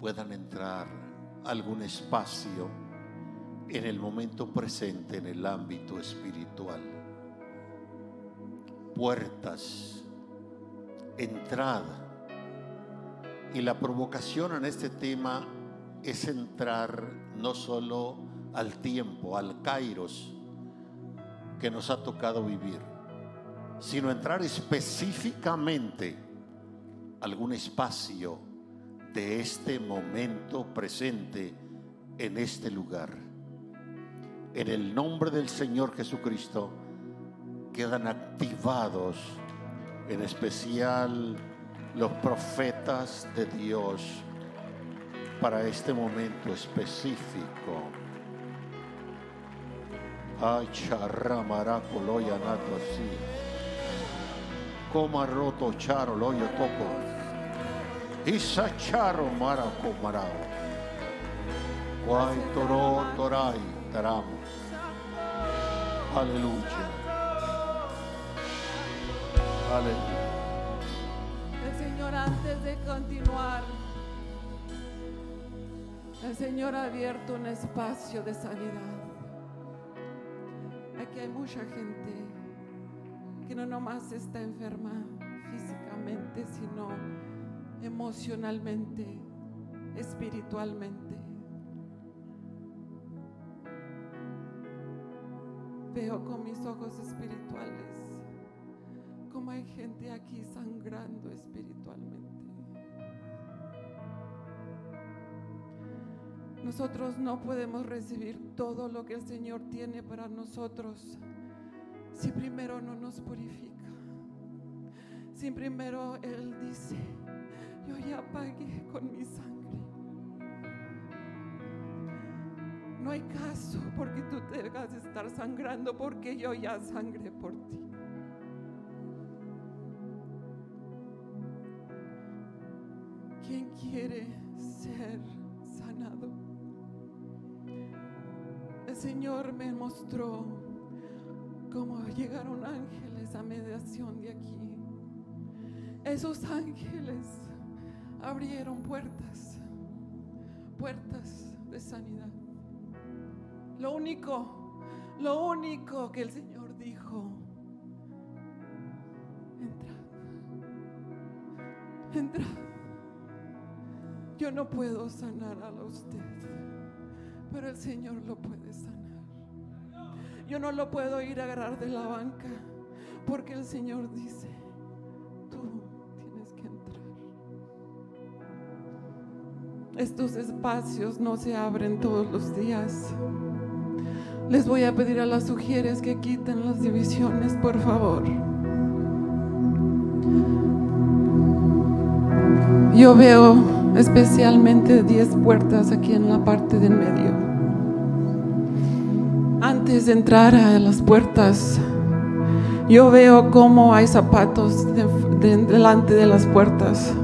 puedan entrar algún espacio en el momento presente en el ámbito espiritual. Puertas, entrada. Y la provocación en este tema es entrar no solo al tiempo, al kairos que nos ha tocado vivir, sino entrar específicamente algún espacio de este momento presente en este lugar. En el nombre del Señor Jesucristo quedan activados en especial los profetas de Dios para este momento específico. Ay, charramaraco loya nato así. Coma roto charo loyo toco. Isa charo maraco marao. Guay toro toray taram. Aleluya. Aleluya. El Señor antes de continuar, el Señor ha abierto un espacio de sanidad. Aquí hay mucha gente que no nomás está enferma físicamente, sino emocionalmente, espiritualmente. Veo con mis ojos espirituales como hay gente aquí sangrando espiritualmente. Nosotros no podemos recibir todo lo que el Señor tiene para nosotros si primero no nos purifica. Si primero Él dice, yo ya pagué con mi sangre. No hay caso porque tú tengas de estar sangrando porque yo ya sangré por ti. ¿Quién quiere ser sanado? El Señor me mostró cómo llegaron ángeles a mediación de aquí. Esos ángeles abrieron puertas, puertas de sanidad. Lo único, lo único que el Señor dijo, entrad, entrad. Yo no puedo sanar a usted, pero el Señor lo puede sanar. Yo no lo puedo ir a agarrar de la banca, porque el Señor dice, tú tienes que entrar. Estos espacios no se abren todos los días. Les voy a pedir a las sugieres que quiten las divisiones, por favor. Yo veo especialmente 10 puertas aquí en la parte del medio. Antes de entrar a las puertas, yo veo cómo hay zapatos de- de- delante de las puertas.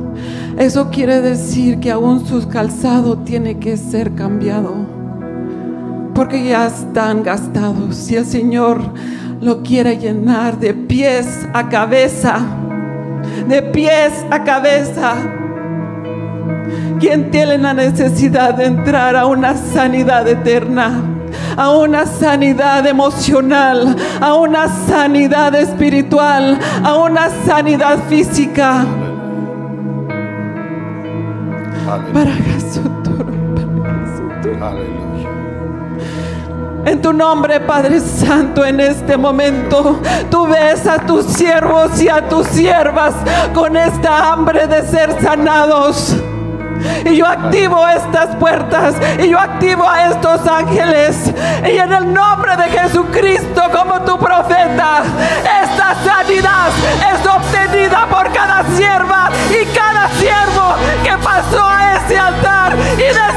Eso quiere decir que aún su calzado tiene que ser cambiado, porque ya están gastados. Si el Señor lo quiere llenar de pies a cabeza, de pies a cabeza, quien tiene la necesidad de entrar a una sanidad eterna, a una sanidad emocional, a una sanidad espiritual, a una sanidad física. Para Jesús, para Jesús. Aleluya. En tu nombre, Padre Santo, en este momento, tú ves a tus siervos y a tus siervas con esta hambre de ser sanados. Y yo activo estas puertas y yo activo a estos ángeles. Y en el nombre de Jesucristo, como tu profeta, esta sanidad es obtenida por cada sierva y cada siervo que pasó a ese altar y decir,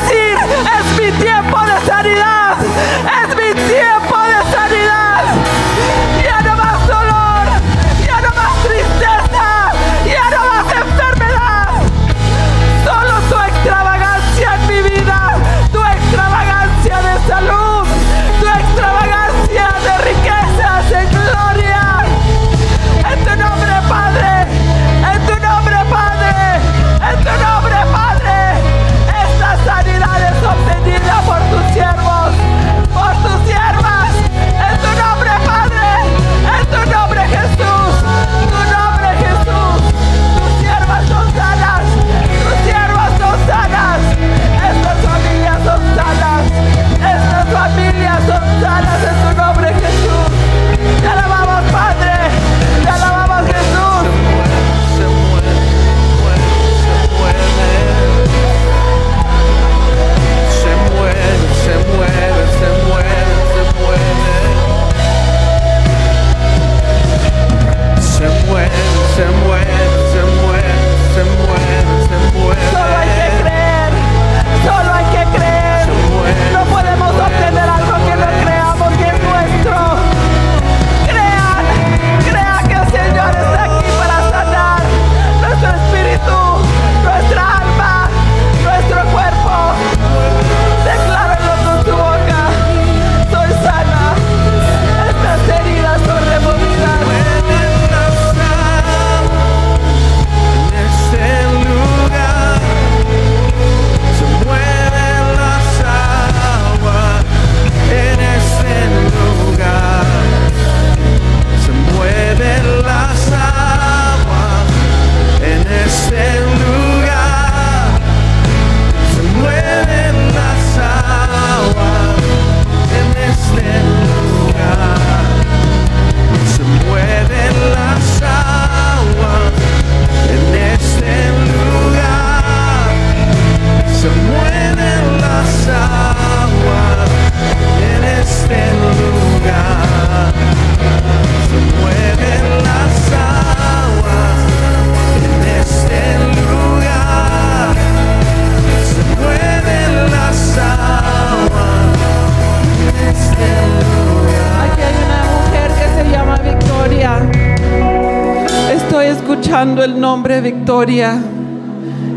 el nombre Victoria,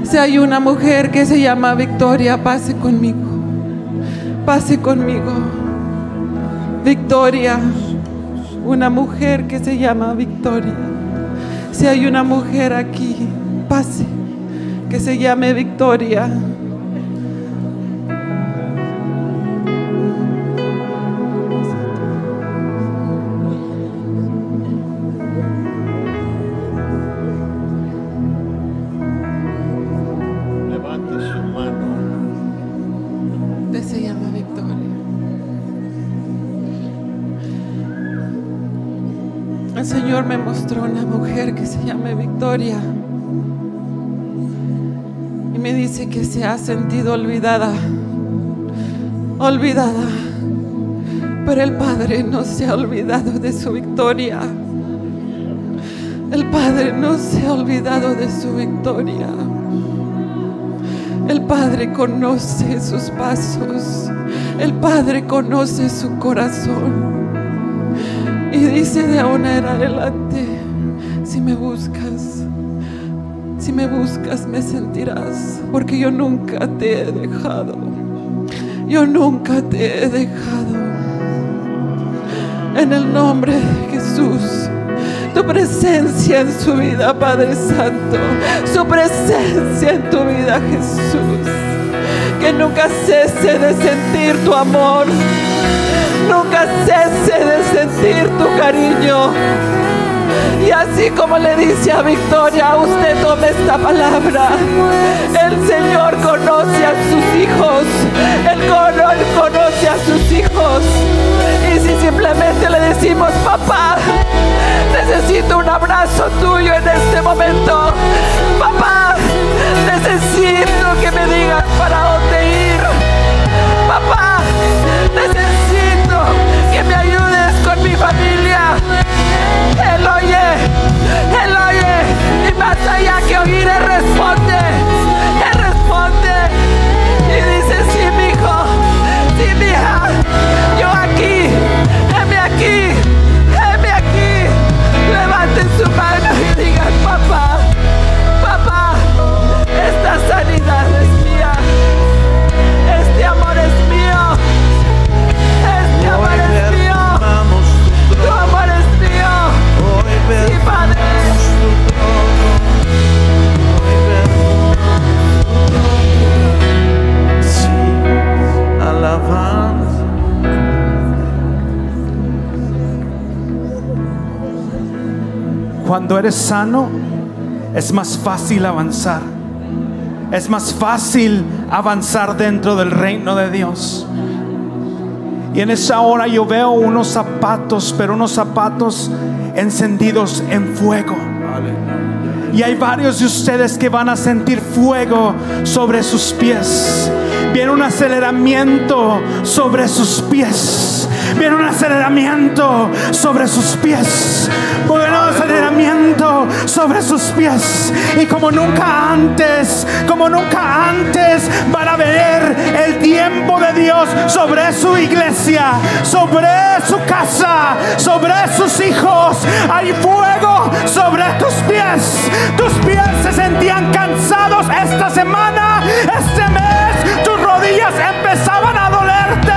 si hay una mujer que se llama Victoria, pase conmigo. Pase conmigo. Victoria, una mujer que se llama Victoria. Si hay una mujer aquí, pase, que se llame Victoria. Mostró una mujer que se llama Victoria y me dice que se ha sentido olvidada, olvidada, pero el Padre no se ha olvidado de su victoria. El Padre no se ha olvidado de su victoria. El Padre conoce sus pasos. El Padre conoce su corazón. Y dice de ahora en adelante, me buscas, si me buscas me sentirás, porque yo nunca te he dejado. Yo nunca te he dejado. En el nombre de Jesús, tu presencia en su vida, Padre Santo, su presencia en tu vida, Jesús. Que nunca cese de sentir tu amor nunca cese de sentir tu cariño. Y así como le dice a Victoria, usted tome esta palabra. El Señor conoce a sus hijos. El Señor conoce a sus hijos. Y si simplemente le decimos, papá, necesito un abrazo tuyo en este momento. Papá, necesito que me digas para dónde ir. Papá, necesito que me ayudes con mi familia. Él Él oye, y que oír, Él responde, Cuando eres sano, es más fácil avanzar. Es más fácil avanzar dentro del reino de Dios. Y en esa hora yo veo unos zapatos, pero unos zapatos encendidos en fuego. Y hay varios de ustedes que van a sentir fuego sobre sus pies. Viene un aceleramiento sobre sus pies. Viene un aceleramiento sobre sus pies. Viene un aceleramiento sobre sus pies. Y como nunca antes, como nunca antes, van a ver el tiempo de Dios sobre su iglesia, sobre su casa, sobre sus hijos. Hay fuego sobre tus pies. Tus pies se sentían cansados esta semana, este mes. Tus rodillas empezaban a dolerte,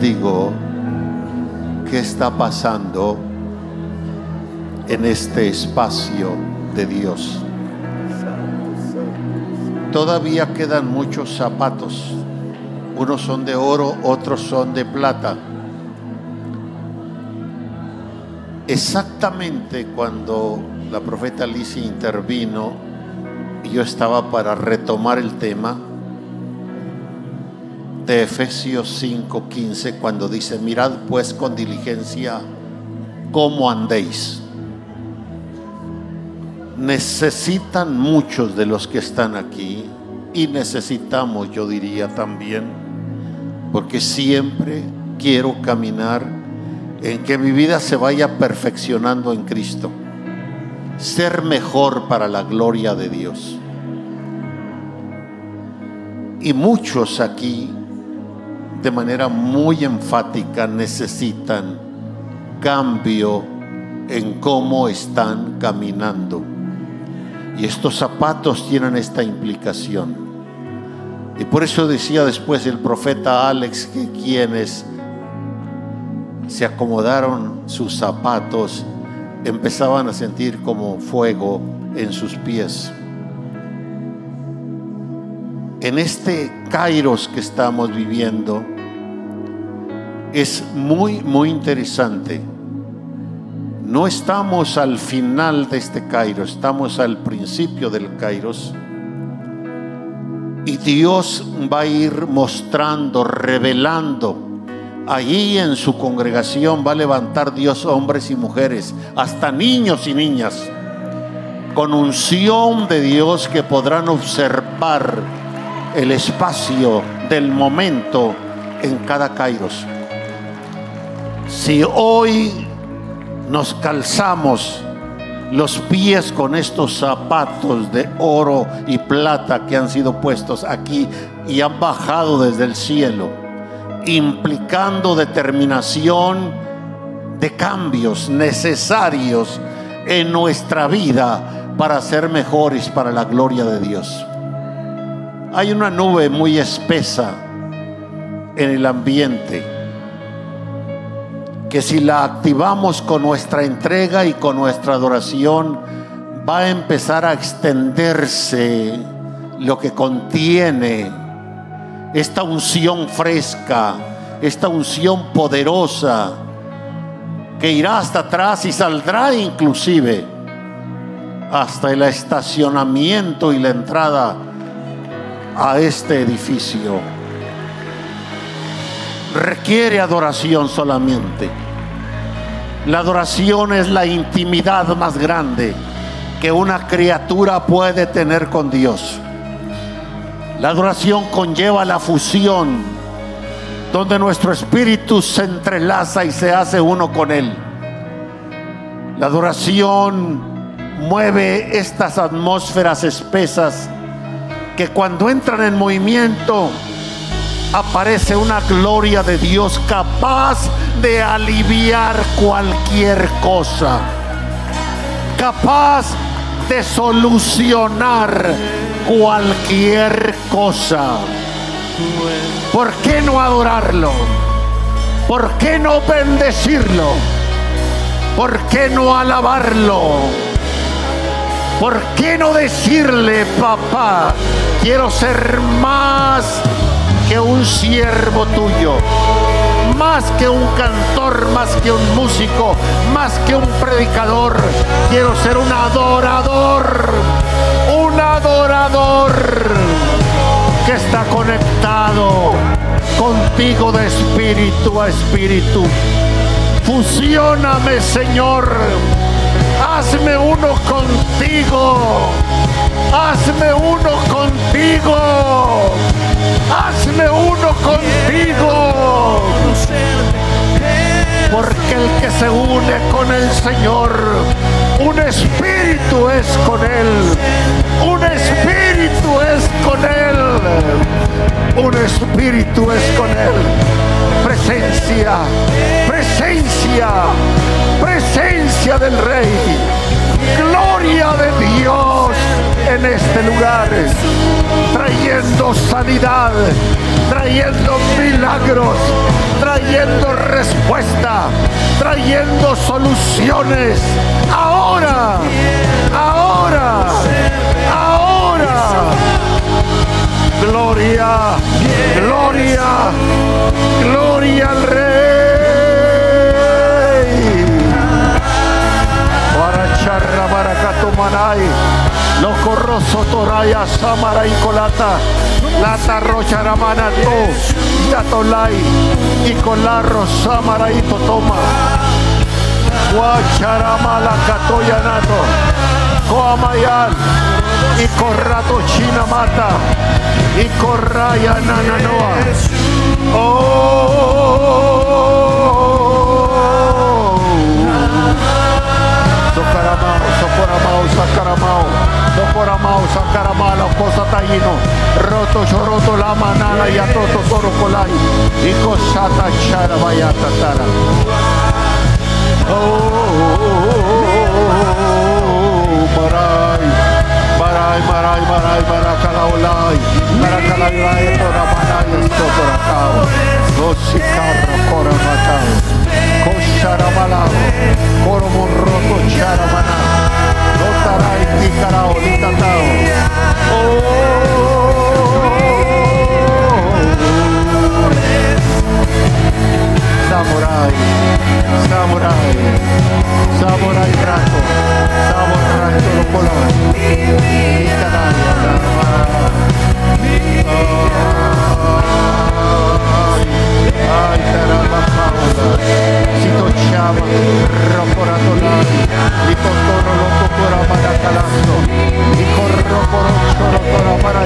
digo qué está pasando en este espacio de Dios. Todavía quedan muchos zapatos. Unos son de oro, otros son de plata. Exactamente cuando la profeta Alicia intervino yo estaba para retomar el tema de Efesios 5:15 cuando dice, mirad pues con diligencia cómo andéis. Necesitan muchos de los que están aquí y necesitamos, yo diría también, porque siempre quiero caminar en que mi vida se vaya perfeccionando en Cristo ser mejor para la gloria de Dios. Y muchos aquí, de manera muy enfática, necesitan cambio en cómo están caminando. Y estos zapatos tienen esta implicación. Y por eso decía después el profeta Alex que quienes se acomodaron sus zapatos empezaban a sentir como fuego en sus pies. En este Kairos que estamos viviendo es muy, muy interesante. No estamos al final de este Kairos, estamos al principio del Kairos. Y Dios va a ir mostrando, revelando Allí en su congregación va a levantar Dios hombres y mujeres, hasta niños y niñas, con unción de Dios que podrán observar el espacio del momento en cada Kairos. Si hoy nos calzamos los pies con estos zapatos de oro y plata que han sido puestos aquí y han bajado desde el cielo, implicando determinación de cambios necesarios en nuestra vida para ser mejores para la gloria de Dios. Hay una nube muy espesa en el ambiente que si la activamos con nuestra entrega y con nuestra adoración, va a empezar a extenderse lo que contiene esta unción fresca, esta unción poderosa, que irá hasta atrás y saldrá inclusive hasta el estacionamiento y la entrada a este edificio. Requiere adoración solamente. La adoración es la intimidad más grande que una criatura puede tener con Dios. La adoración conlleva la fusión, donde nuestro espíritu se entrelaza y se hace uno con Él. La adoración mueve estas atmósferas espesas que cuando entran en movimiento aparece una gloria de Dios capaz de aliviar cualquier cosa, capaz de solucionar cualquier cosa. ¿Por qué no adorarlo? ¿Por qué no bendecirlo? ¿Por qué no alabarlo? ¿Por qué no decirle, papá, quiero ser más que un siervo tuyo? Más que un cantor, más que un músico, más que un predicador. Quiero ser un adorador un adorador que está conectado contigo de espíritu a espíritu. Fusióname, Señor. Hazme uno contigo. Hazme uno contigo. Hazme uno contigo. Porque el que se une con el Señor, un espíritu es con Él. Un espíritu es con Él. Un espíritu es con Él. Presencia, presencia, presencia del Rey. Este lugar. Trayendo sanidad, trayendo milagros, trayendo respuesta, trayendo soluciones. Ahora, ahora, ahora. Gloria, gloria, gloria al Rey. Baracharra, baracato, manay. Loco rosso toraya samara y colata. Lata rocha ramana to. Yatolai. Y colarro samara y totoma. Guacharamala katoya nato. Coamayal. Y corrato china mata. Y corraya nananoa. Oh. Socaramao, socoramao, sacaramao, socoramao, sacaramao, cosa taino, roto choroto la manala y a toto toro colai, y cosata chara vaya tatara. Oh, maray, maray, maray, maray, maracalaulay, maracalaulay, tora manay, esto por acá, gosicarro, cora matao, cocharamalao, Notarai tikarao litatao Samurai Samurai Samurai Draco Samurai Tolopola Italia Ai caramba paura Si tocciava Roporatolai Mi contorno loco tocora para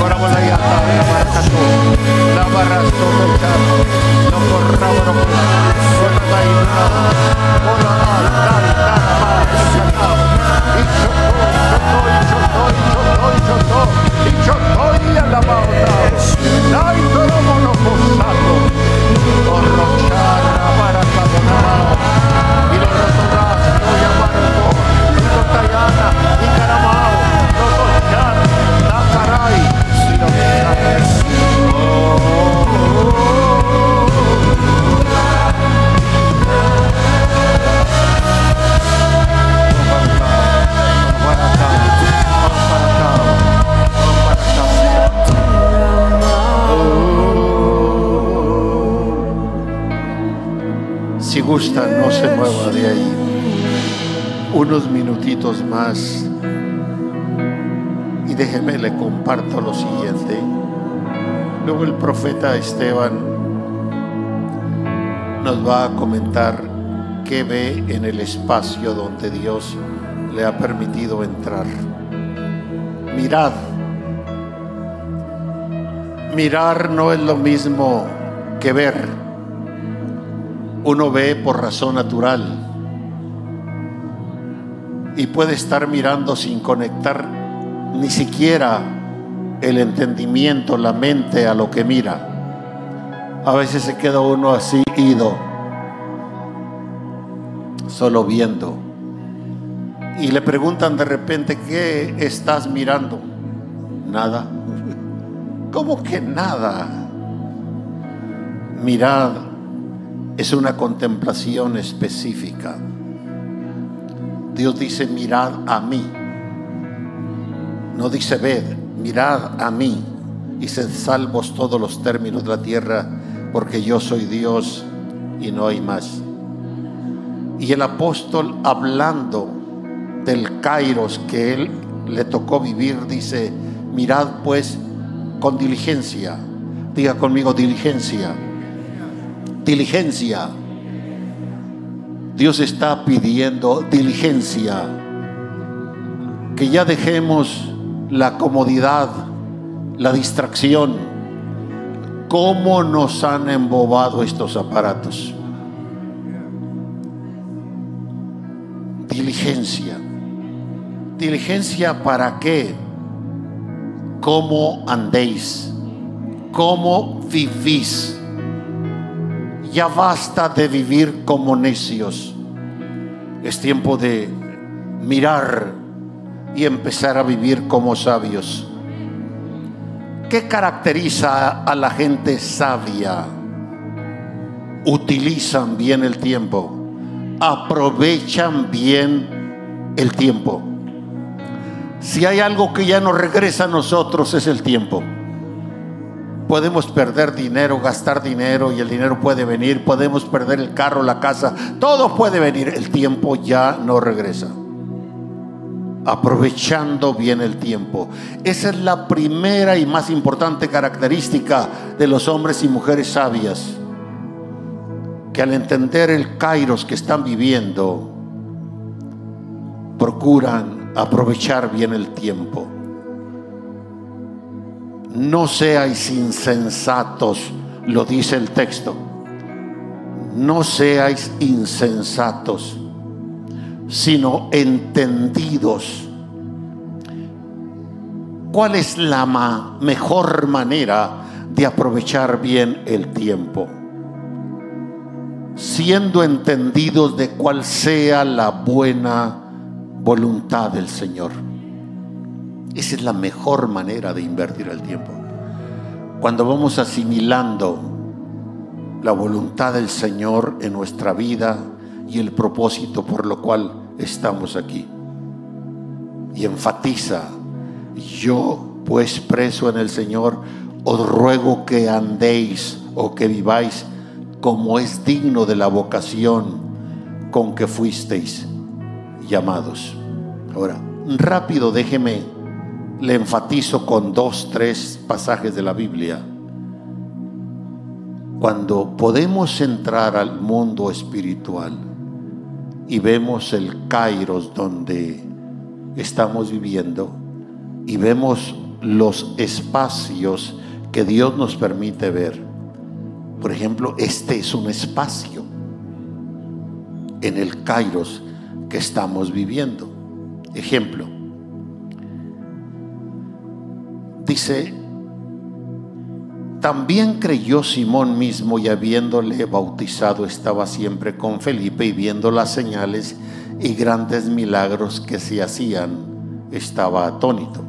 cora con la la chamo, no la profeta Esteban nos va a comentar qué ve en el espacio donde Dios le ha permitido entrar. Mirad. Mirar no es lo mismo que ver uno ve por razón natural y puede estar mirando sin conectar ni siquiera el entendimiento, la mente a lo que mira. A veces se queda uno así ido, solo viendo. Y le preguntan de repente, ¿qué estás mirando? Nada. ¿Cómo que nada? Mirad es una contemplación específica. Dios dice, mirad a mí. No dice, ved, mirad a mí y sed salvos todos los términos de la tierra, porque yo soy Dios y no hay más. Y el apóstol hablando del Kairos que él le tocó vivir, dice, mirad pues con diligencia. Diga conmigo diligencia diligencia. Dios está pidiendo diligencia. Que ya dejemos la comodidad, la distracción. ¿Cómo nos han embobado estos aparatos? Diligencia. ¿Diligencia para qué? ¿Cómo andéis? ¿Cómo vivís? Ya basta de vivir como necios. Es tiempo de mirar y empezar a vivir como sabios. ¿Qué caracteriza a la gente sabia? Utilizan bien el tiempo, aprovechan bien el tiempo. Si hay algo que ya no regresa a nosotros es el tiempo. Podemos perder dinero, gastar dinero y el dinero puede venir, podemos perder el carro, la casa, todo puede venir, el tiempo ya no regresa aprovechando bien el tiempo. Esa es la primera y más importante característica de los hombres y mujeres sabias, que al entender el kairos que están viviendo, procuran aprovechar bien el tiempo. No seáis insensatos, lo dice el texto. No seáis insensatos sino entendidos. ¿Cuál es la mejor manera de aprovechar bien el tiempo? Siendo entendidos de cuál sea la buena voluntad del Señor. Esa es la mejor manera de invertir el tiempo. Cuando vamos asimilando la voluntad del Señor en nuestra vida y el propósito por lo cual estamos aquí. Y enfatiza, yo pues preso en el Señor, os ruego que andéis o que viváis como es digno de la vocación con que fuisteis llamados. Ahora, rápido déjeme, le enfatizo con dos, tres pasajes de la Biblia. Cuando podemos entrar al mundo espiritual, y vemos el Kairos donde estamos viviendo y vemos los espacios que Dios nos permite ver. Por ejemplo, este es un espacio en el Kairos que estamos viviendo. Ejemplo, dice también creyó Simón mismo y habiéndole bautizado estaba siempre con Felipe y viendo las señales y grandes milagros que se hacían, estaba atónito.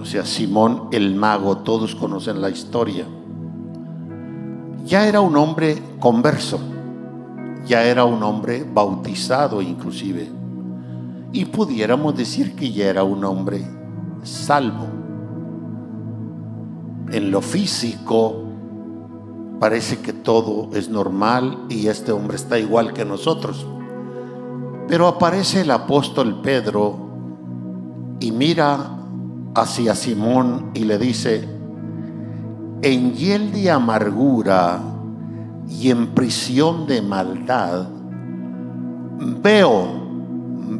O sea, Simón el mago, todos conocen la historia. Ya era un hombre converso, ya era un hombre bautizado inclusive. Y pudiéramos decir que ya era un hombre salvo en lo físico parece que todo es normal y este hombre está igual que nosotros. Pero aparece el apóstol Pedro y mira hacia Simón y le dice, en hiel de amargura y en prisión de maldad, veo,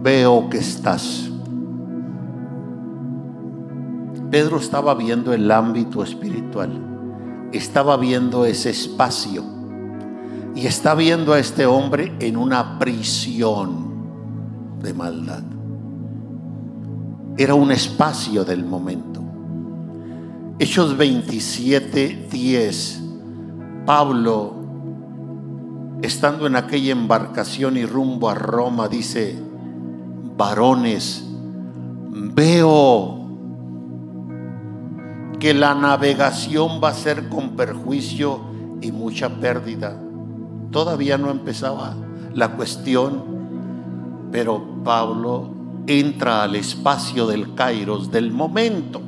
veo que estás. Pedro estaba viendo el ámbito espiritual, estaba viendo ese espacio y está viendo a este hombre en una prisión de maldad. Era un espacio del momento. Hechos 27, 10. Pablo, estando en aquella embarcación y rumbo a Roma, dice, varones, veo que la navegación va a ser con perjuicio y mucha pérdida. Todavía no empezaba la cuestión, pero Pablo entra al espacio del Kairos del momento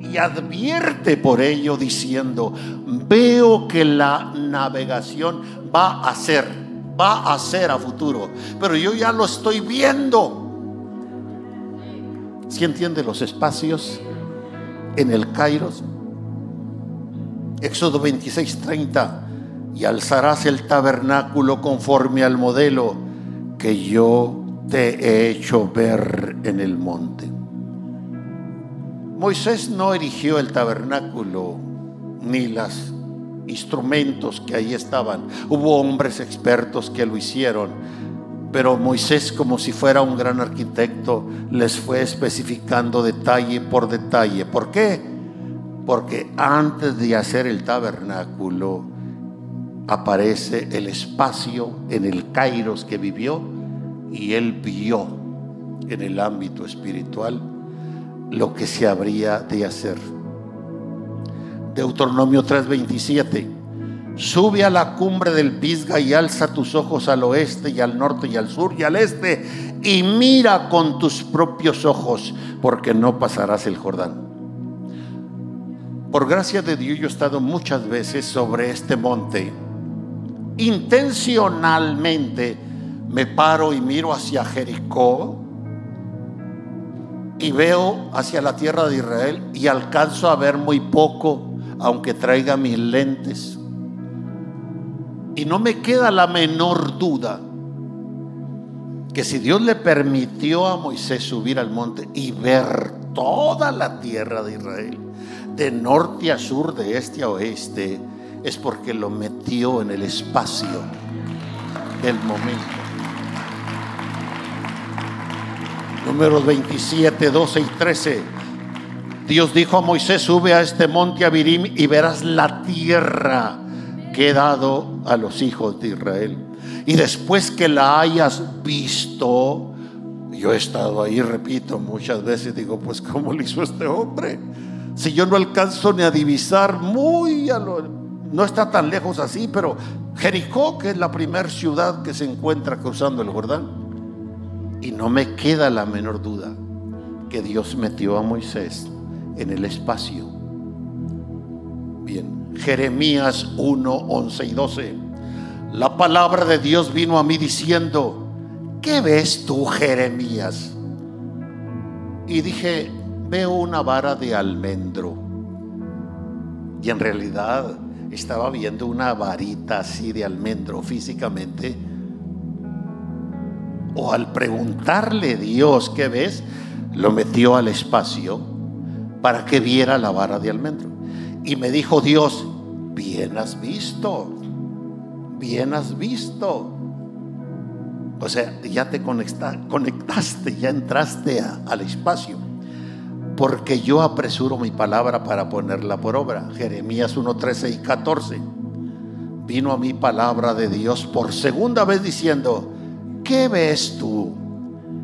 y advierte por ello diciendo, veo que la navegación va a ser, va a ser a futuro, pero yo ya lo estoy viendo. ¿Si entiende los espacios? En el Kairos. Éxodo 26, 30. Y alzarás el tabernáculo conforme al modelo que yo te he hecho ver en el monte. Moisés no erigió el tabernáculo ni los instrumentos que ahí estaban. Hubo hombres expertos que lo hicieron, pero Moisés como si fuera un gran arquitecto les fue especificando detalle por detalle. ¿Por qué? Porque antes de hacer el tabernáculo aparece el espacio en el Kairos que vivió y él vio en el ámbito espiritual lo que se habría de hacer. Deuteronomio 3:27. Sube a la cumbre del Pisga y alza tus ojos al oeste y al norte y al sur y al este y mira con tus propios ojos porque no pasarás el Jordán. Por gracia de Dios yo he estado muchas veces sobre este monte. Intencionalmente me paro y miro hacia Jericó y veo hacia la tierra de Israel y alcanzo a ver muy poco, aunque traiga mis lentes. Y no me queda la menor duda que si Dios le permitió a Moisés subir al monte y ver toda la tierra de Israel, de norte a sur, de este a oeste, es porque lo metió en el espacio del momento. Números 27, 12 y 13. Dios dijo a Moisés, sube a este monte Abirim y verás la tierra que he dado a los hijos de Israel. Y después que la hayas visto, yo he estado ahí, repito, muchas veces, digo, pues ¿cómo le hizo este hombre? Si yo no alcanzo ni a divisar muy a lo, no está tan lejos así, pero Jericó, que es la primera ciudad que se encuentra cruzando el Jordán, y no me queda la menor duda que Dios metió a Moisés en el espacio. Jeremías 1, 11 y 12. La palabra de Dios vino a mí diciendo, ¿qué ves tú, Jeremías? Y dije, veo una vara de almendro. Y en realidad estaba viendo una varita así de almendro físicamente o al preguntarle Dios qué ves, lo metió al espacio para que viera la vara de almendro. Y me dijo Dios, bien has visto, bien has visto. O sea, ya te conectaste, ya entraste al espacio. Porque yo apresuro mi palabra para ponerla por obra. Jeremías 1, 13 y 14. Vino a mi palabra de Dios por segunda vez diciendo, ¿qué ves tú?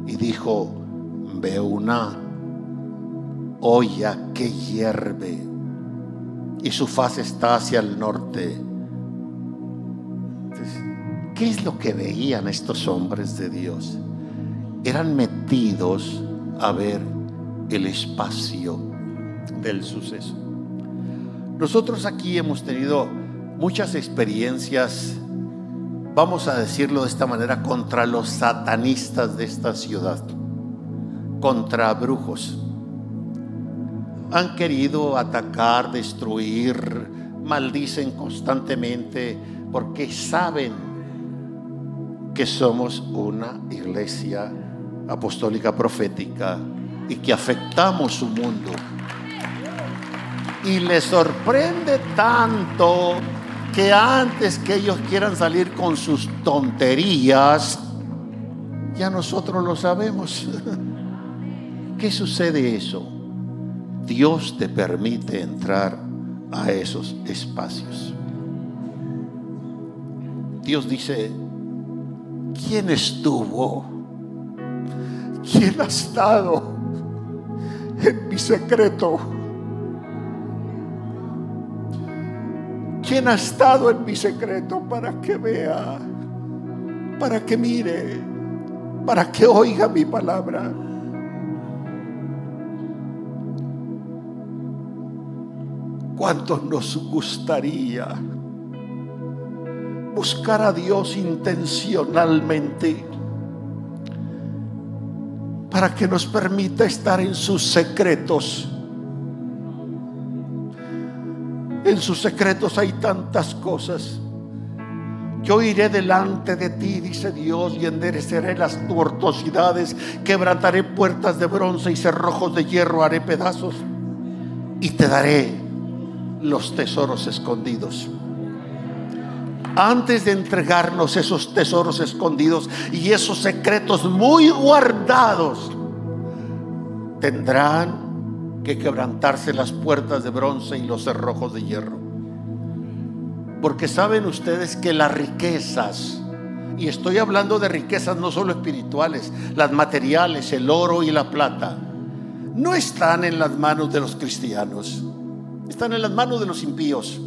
Y dijo, veo una olla que hierve y su faz está hacia el norte. ¿Qué es lo que veían estos hombres de Dios? Eran metidos a ver el espacio del suceso. Nosotros aquí hemos tenido muchas experiencias vamos a decirlo de esta manera, contra los satanistas de esta ciudad, contra brujos. Han querido atacar, destruir, maldicen constantemente porque saben que somos una iglesia apostólica profética y que afectamos su mundo. Y les sorprende tanto que antes que ellos quieran salir con sus tonterías, ya nosotros lo sabemos. ¿Qué sucede eso? Dios te permite entrar a esos espacios. Dios dice, ¿quién estuvo? ¿Quién ha estado en mi secreto? ¿Quién ha estado en mi secreto para que vea, para que mire, para que oiga mi palabra? ¿Cuánto nos gustaría buscar a Dios intencionalmente para que nos permita estar en sus secretos? En sus secretos hay tantas cosas. Yo iré delante de ti, dice Dios, y endereceré las tortuosidades, quebrantaré puertas de bronce y cerrojos de hierro haré pedazos. y te daré los tesoros escondidos. Antes de entregarnos esos tesoros escondidos y esos secretos muy guardados, tendrán que quebrantarse las puertas de bronce y los cerrojos de hierro. Porque saben ustedes que las riquezas, y estoy hablando de riquezas no solo espirituales, las materiales, el oro y la plata, no están en las manos de los cristianos, están en las manos de los impíos.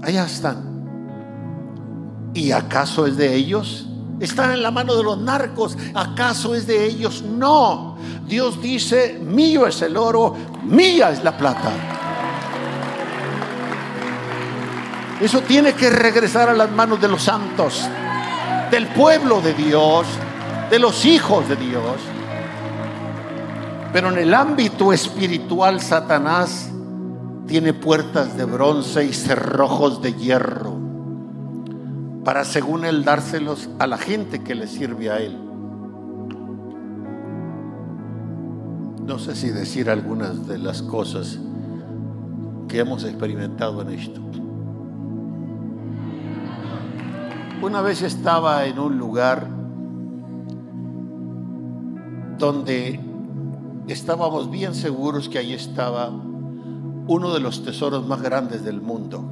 Allá están. ¿Y acaso es de ellos? Están en la mano de los narcos. ¿Acaso es de ellos? No. Dios dice, mío es el oro, mía es la plata. Eso tiene que regresar a las manos de los santos, del pueblo de Dios, de los hijos de Dios. Pero en el ámbito espiritual, Satanás tiene puertas de bronce y cerrojos de hierro para según él dárselos a la gente que le sirve a él. No sé si decir algunas de las cosas que hemos experimentado en esto. Una vez estaba en un lugar donde estábamos bien seguros que ahí estaba uno de los tesoros más grandes del mundo.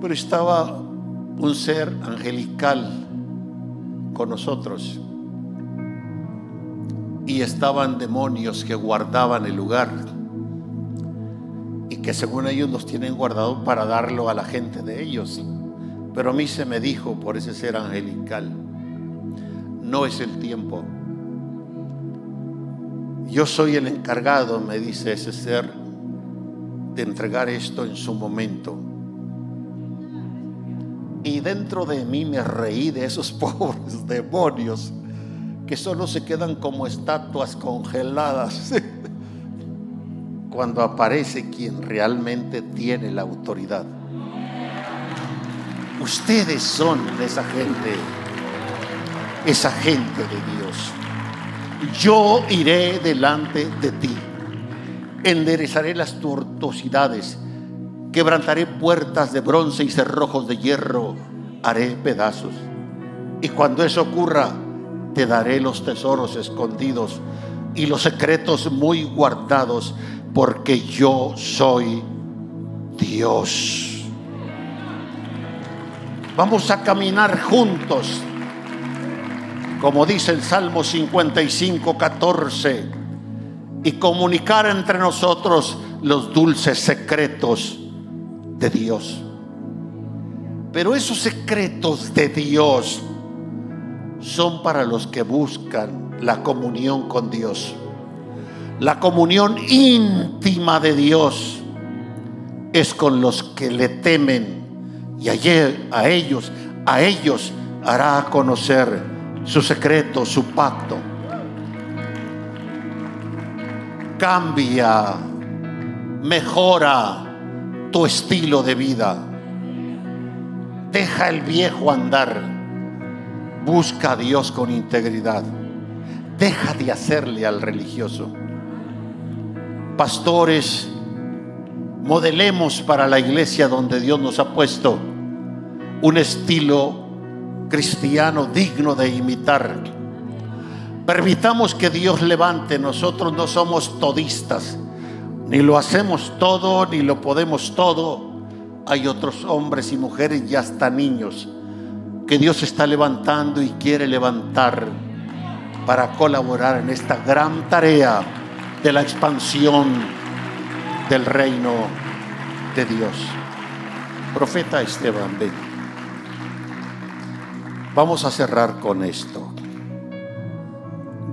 Pero estaba un ser angelical con nosotros y estaban demonios que guardaban el lugar y que según ellos los tienen guardado para darlo a la gente de ellos. Pero a mí se me dijo por ese ser angelical, no es el tiempo. Yo soy el encargado, me dice ese ser, de entregar esto en su momento. Y dentro de mí me reí de esos pobres demonios que solo se quedan como estatuas congeladas cuando aparece quien realmente tiene la autoridad. Ustedes son esa gente, esa gente de Dios. Yo iré delante de ti, enderezaré las tortuosidades, quebrantaré puertas de bronce y cerrojos de hierro, haré pedazos. Y cuando eso ocurra, te daré los tesoros escondidos y los secretos muy guardados porque yo soy Dios. Vamos a caminar juntos, como dice el Salmo 55, 14, y comunicar entre nosotros los dulces secretos de Dios. Pero esos secretos de Dios son para los que buscan la comunión con Dios la comunión íntima de Dios es con los que le temen y ayer a ellos, a ellos hará conocer su secreto, su pacto. Cambia, mejora tu estilo de vida. Deja el viejo andar. Busca a Dios con integridad. Deja de hacerle al religioso pastores, modelemos para la iglesia donde Dios nos ha puesto un estilo cristiano digno de imitar. Permitamos que Dios levante, nosotros no somos todistas, ni lo hacemos todo, ni lo podemos todo. Hay otros hombres y mujeres y hasta niños que Dios está levantando y quiere levantar para colaborar en esta gran tarea de la expansión del reino de Dios. Profeta Esteban, ven. Vamos a cerrar con esto.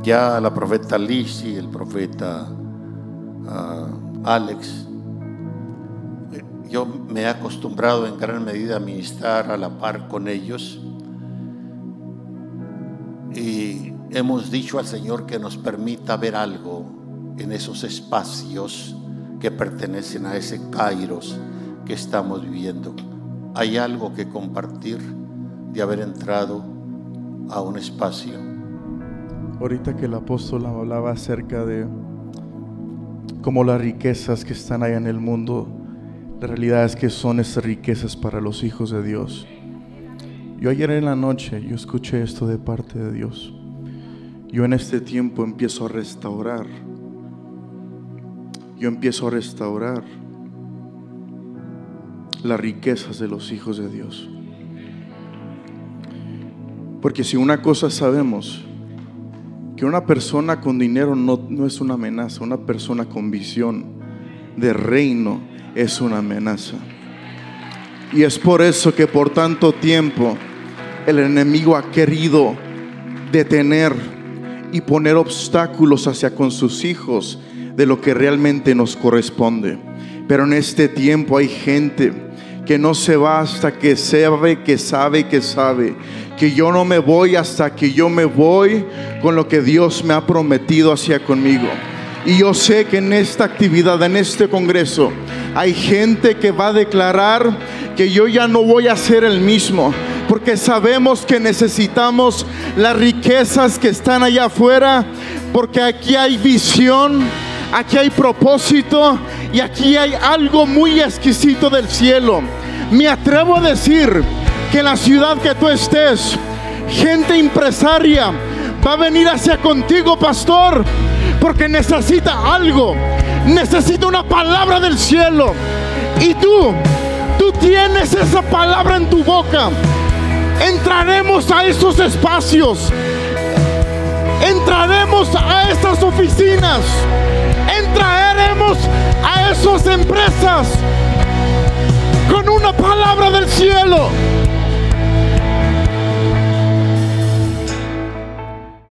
Ya la profeta Liz y el profeta ah, Alex, yo me he acostumbrado en gran medida a ministrar a la par con ellos y hemos dicho al Señor que nos permita ver algo en esos espacios que pertenecen a ese Kairos que estamos viviendo. Hay algo que compartir de haber entrado a un espacio. ahorita que el apóstol hablaba acerca de cómo las riquezas que están allá en el mundo, la realidad es que son esas riquezas para los hijos de Dios. Yo ayer en la noche, yo escuché esto de parte de Dios. Yo en este tiempo empiezo a restaurar. Yo empiezo a restaurar las riquezas de los hijos de Dios. Porque si una cosa sabemos, que una persona con dinero no, no es una amenaza, una persona con visión de reino es una amenaza. Y es por eso que por tanto tiempo el enemigo ha querido detener y poner obstáculos hacia con sus hijos de lo que realmente nos corresponde. Pero en este tiempo hay gente que no se va hasta que sabe, que sabe, que sabe. Que yo no me voy hasta que yo me voy con lo que Dios me ha prometido hacia conmigo. Y yo sé que en esta actividad, en este congreso, hay gente que va a declarar que yo ya no voy a ser el mismo. Porque sabemos que necesitamos las riquezas que están allá afuera. Porque aquí hay visión, aquí hay propósito y aquí hay algo muy exquisito del cielo. Me atrevo a decir que en la ciudad que tú estés, gente empresaria va a venir hacia contigo, pastor, porque necesita algo, necesita una palabra del cielo. Y tú, tú tienes esa palabra en tu boca. Entraremos a esos espacios. Entraremos a esas oficinas. Entraremos a esas empresas con una palabra del cielo